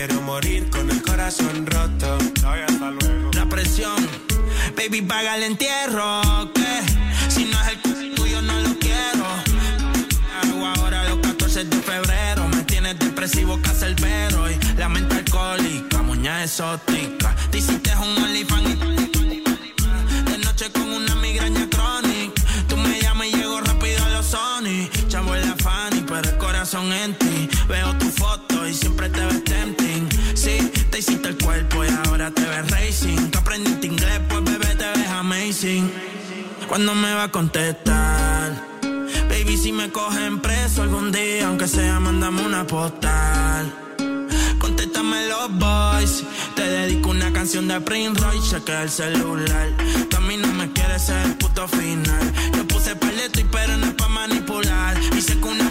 Prefiero morir con el corazón roto. La presión, baby, paga el entierro. Que si no es el tuyo, no lo quiero. Hago ahora los 14 de febrero. Me tienes depresivo, cacerbero. Y la mente alcohólica, muñeca exótica. Te hiciste un y- de noche con una hiciste el cuerpo y ahora te ves racing. Tú aprendiste inglés, pues bebé te ves amazing. ¿Cuándo me va a contestar? Baby, si me cogen preso algún día, aunque sea, mándame una postal. Contéstame los boys. Te dedico una canción de Prince Royce, chequea el celular. Tú a mí no me quieres ser el puto final. Yo puse paleto y pero no es pa' manipular. Y sé que una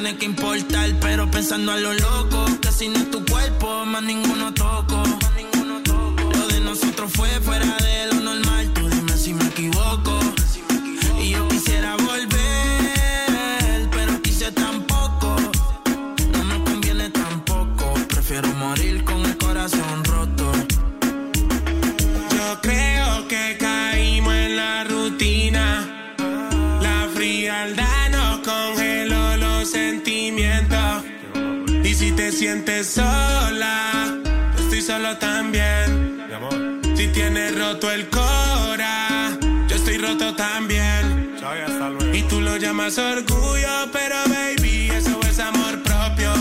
tiene que importar, pero pensando a lo loco, que si no es tu cuerpo, más ninguno toco. Lo de nosotros fue fuera de sientes sola, yo estoy solo también. Si tienes roto el cora, yo estoy roto también. Y tú lo llamas orgullo, pero baby, eso es amor propio.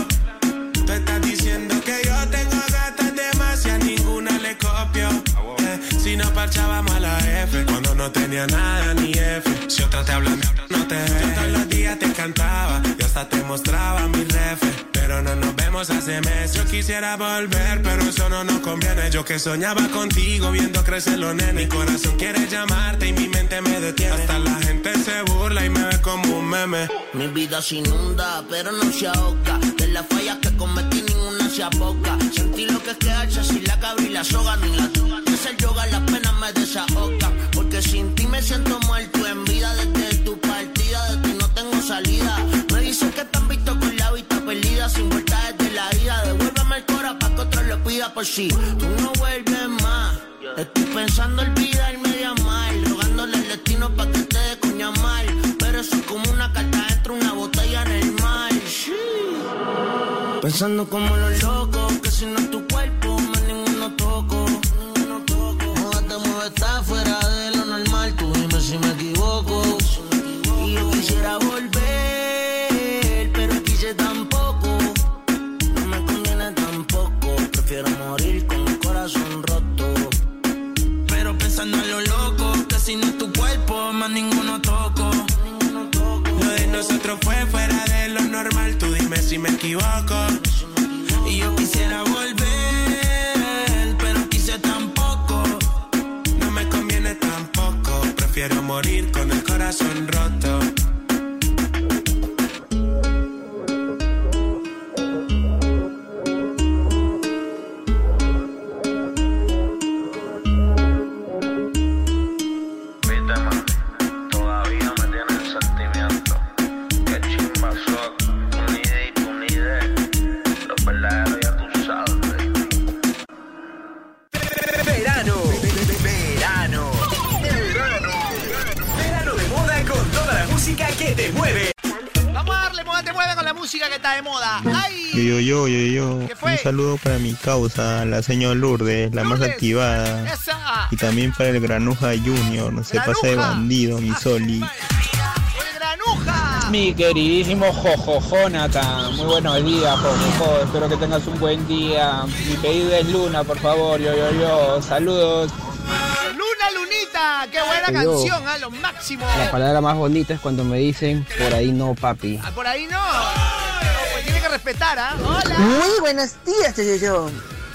Tú estás diciendo que yo tengo gatas de más y a ninguna le copio. Eh, si no parchábamos a la F, cuando no tenía nada ni F. Si otra te habla, no te Yo todos los días te cantaba y hasta te mostraba mi ref. Pero no nos vemos hace meses. Yo quisiera volver, pero eso no nos conviene. Yo que soñaba contigo viendo crecer los nenes. Mi corazón quiere llamarte y mi mente me detiene. Hasta la gente se burla y me ve como un meme. Mi vida se inunda, pero no se ahoga. De las fallas que cometí, ninguna se aboca. Sentí lo que es quedarse sin la cabra y la soga. Ni la toga. Es el yoga, las penas me desahogan. Porque sin ti me siento muerto en vida. Desde tu partida, de ti no tengo salida. Sin vuelta desde la ida. Devuélveme el cora pa' que otro lo pida por si tú no vuelves más. Estoy pensando olvidarme de amar. Rogándole el destino pa' que te dé cuña mal. Pero eso es como una carta dentro de una botella en el mar. Pensando como los locos, que si no es nosotros fue fuera de lo normal. Tú dime si me equivoco. Música que está de moda. ¡Ay! Yo, yo, yo, yo, yo. ¿Qué fue? Un saludo para mi causa, la señora Lourdes, la más activada. ¡Esa! Y también para el Granuja Junior, no se pasa de Granuja. bandido, mi Soli. Mi queridísimo Jojo Jonathan, muy buenos días, Jojo. Espero que tengas un buen día. Mi pedido es Luna, por favor, yo, yo, yo. Saludos. Luna Lunita, qué buena Yo. canción, ¿ah? Lo máximo. La palabra más bonita es cuando me dicen por ahí no, papi. Ah, Por ahí no. Que respetar, ¿ah? Hola. Muy buenos días, yo, yo, yo.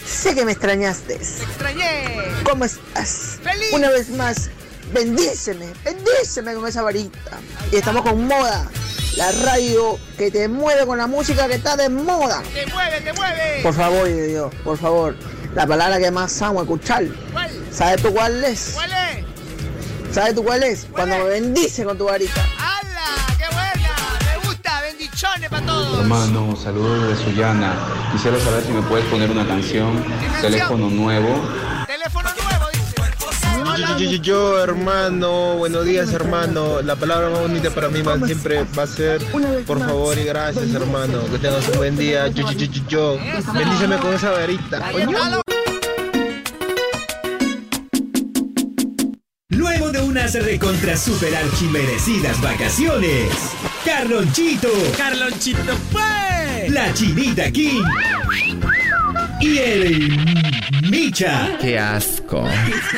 Sé que me extrañaste. Extrañé. ¿Cómo estás? Feliz. Una vez más, bendíceme, bendíceme con esa varita. Y estamos con moda. La radio que te mueve con la música que está de moda. ¡Te mueve, te mueve! Por favor, Dios, por favor. La palabra que más amo escuchar. ¿Cuál? ¿Sabes tú cuál es? ¿Cuál es? ¿Sabes tú cuál es? Cuando me bendice con tu varita. Bendiciones para todos. Hermano, saludos de Sullana. Quisiera saber si me puedes poner una canción, teléfono nuevo. Teléfono nuevo, dice. Yo, yo, yo, yo, hermano, buenos días, hermano. La palabra más bonita para mí va- siempre va a ser por favor y gracias, hermano. Que tengas un buen día. Yo, yo, yo, yo, yo. Bendíceme con esa varita. Coño. Luego de unas recontra super archimerecidas vacaciones, Carlonchito, Carlonchito fue, la Chinita King y el Micha. ¡Qué asco!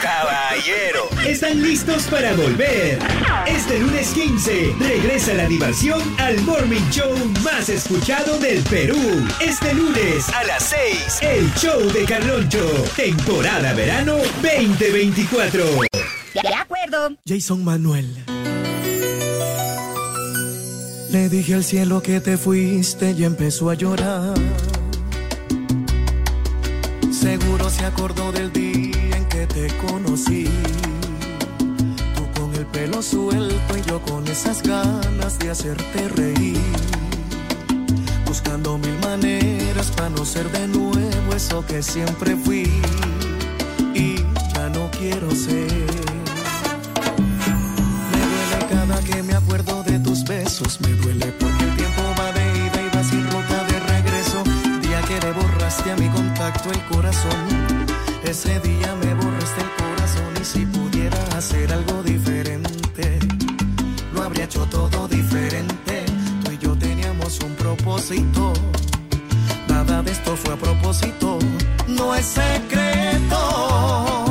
Caballero, están listos para volver. Este lunes 15 regresa la diversión al morning show más escuchado del Perú. Este lunes a las 6, el show de Carloncho, temporada verano 2024. De acuerdo. Jason Manuel. Le dije al cielo que te fuiste y empezó a llorar. Seguro se acordó del día en que te conocí. Tú con el pelo suelto y yo con esas ganas de hacerte reír. Buscando mil maneras para no ser de nuevo eso que siempre fui. Me duele porque el tiempo va de ida y va sin ruta de regreso. Día que le borraste a mi contacto el corazón. Ese día me borraste el corazón y si pudiera hacer algo diferente, lo habría hecho todo diferente. Tú y yo teníamos un propósito. Nada de esto fue a propósito. No es secreto.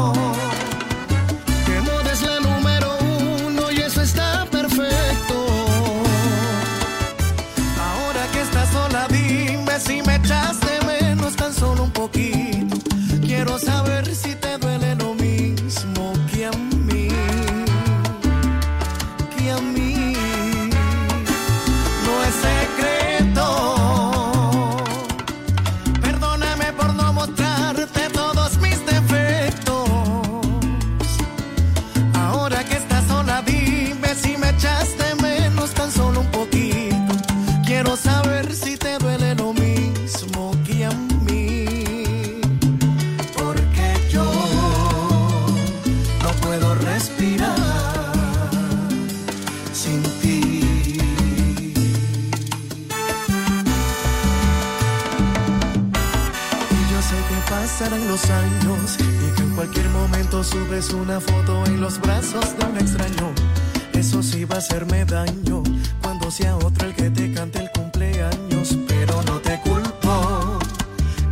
Eso sí va a hacerme daño cuando sea otro el que te cante el cumpleaños, pero no te culpo.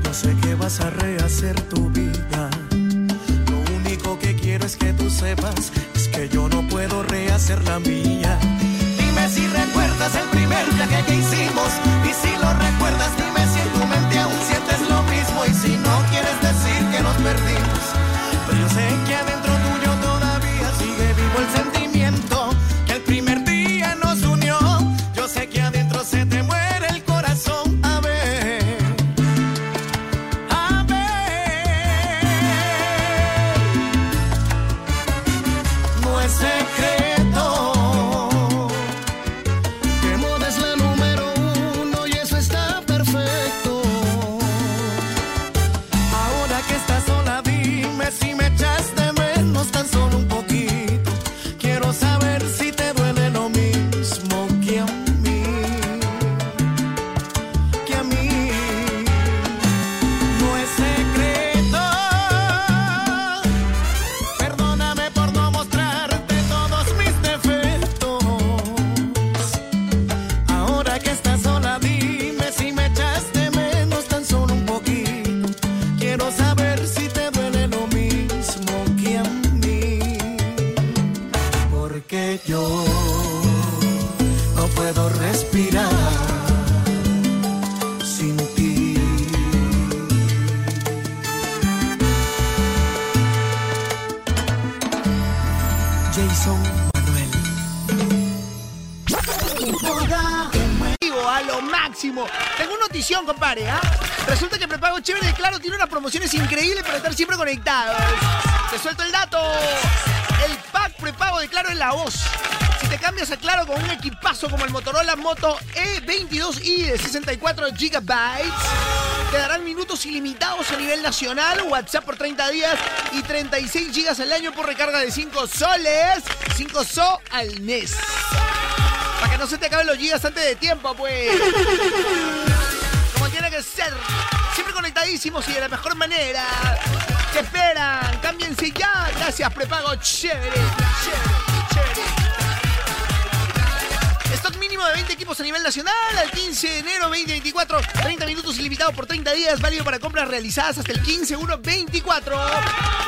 Yo sé que vas a rehacer tu vida. Lo único que quiero es que tú sepas es que yo no puedo rehacer la mía. Dime si recuerdas el primer viaje que hicimos y si lo recuerdas dime si en tu mente aún sientes lo mismo y si no quieres decir que nos perdimos. Promociones increíbles para estar siempre conectados. Te suelto el dato. El pack prepago de Claro es la voz. Si te cambias a Claro con un equipazo como el Motorola Moto E22i de 64 GB, te darán minutos ilimitados a nivel nacional, WhatsApp por 30 días y 36 GB al año por recarga de 5 soles, 5 so al mes. Para que no se te acaben los gigas antes de tiempo, pues. Como tiene que ser. Y de la mejor manera. ¿Qué esperan? Cámbiense ya. Gracias, prepago. Chévere, chévere. Stock mínimo de 20 equipos a nivel nacional al 15 de enero 2024. 30 minutos ilimitados por 30 días, válido para compras realizadas hasta el 15 1 24.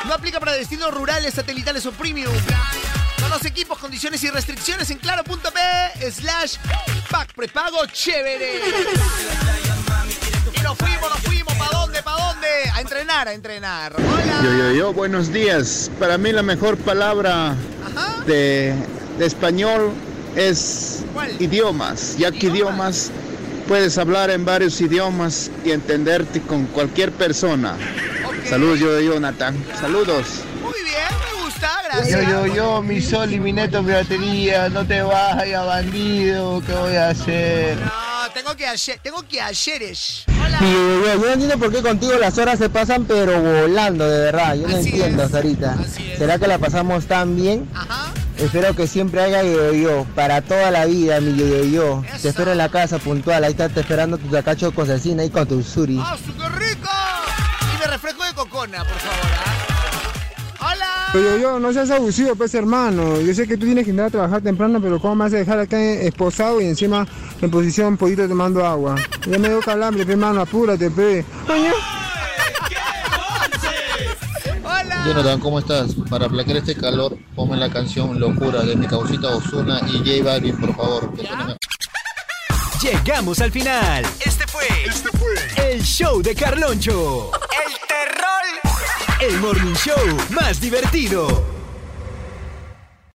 No aplica para destinos rurales, satelitales o premium. Son los equipos, condiciones y restricciones en claro.p slash pack prepago chévere. Y nos fuimos, nos fuimos. A entrenar, a entrenar. Hola. Yo, yo, yo, buenos días. Para mí la mejor palabra de, de español es idiomas, ya que idiomas puedes hablar en varios idiomas y entenderte con cualquier persona. Saludos, yo, Jonathan. Saludos. Muy bien, me gusta, Yo, gracias. yo, yo, mi sol y mi neto piratería, no te vayas, bandido, ¿qué voy a hacer? No, tengo que ayer, tengo que ayeres. Y yo, yo no entiendo por qué contigo las horas se pasan pero volando, de verdad. Yo no Así entiendo, es, Sarita. ¿Será que la pasamos tan bien? Espero que siempre haya yo-yo para toda la vida, mi yo-yo. Te espero en la casa puntual, ahí está te esperando tu tacacho con cecina ahí con tu suri. ¡Ah, su qué rico! Y me refresco de cocona, por favor. Pero yo, no seas abusivo, pues hermano. Yo sé que tú tienes que entrar a trabajar temprano, pero ¿cómo me vas a dejar acá esposado y encima en posición pollito tomando agua? Ya me dio calambre, pe, hermano, apúrate, pe. ¡Hola! Jonathan, ¿cómo estás? Para aplacar este calor, ponme la canción Locura de mi causita Osuna y J Balvin, por favor. Que suene mejor. Llegamos al final. Este fue, el show de Carloncho. El terror. El morning show más divertido.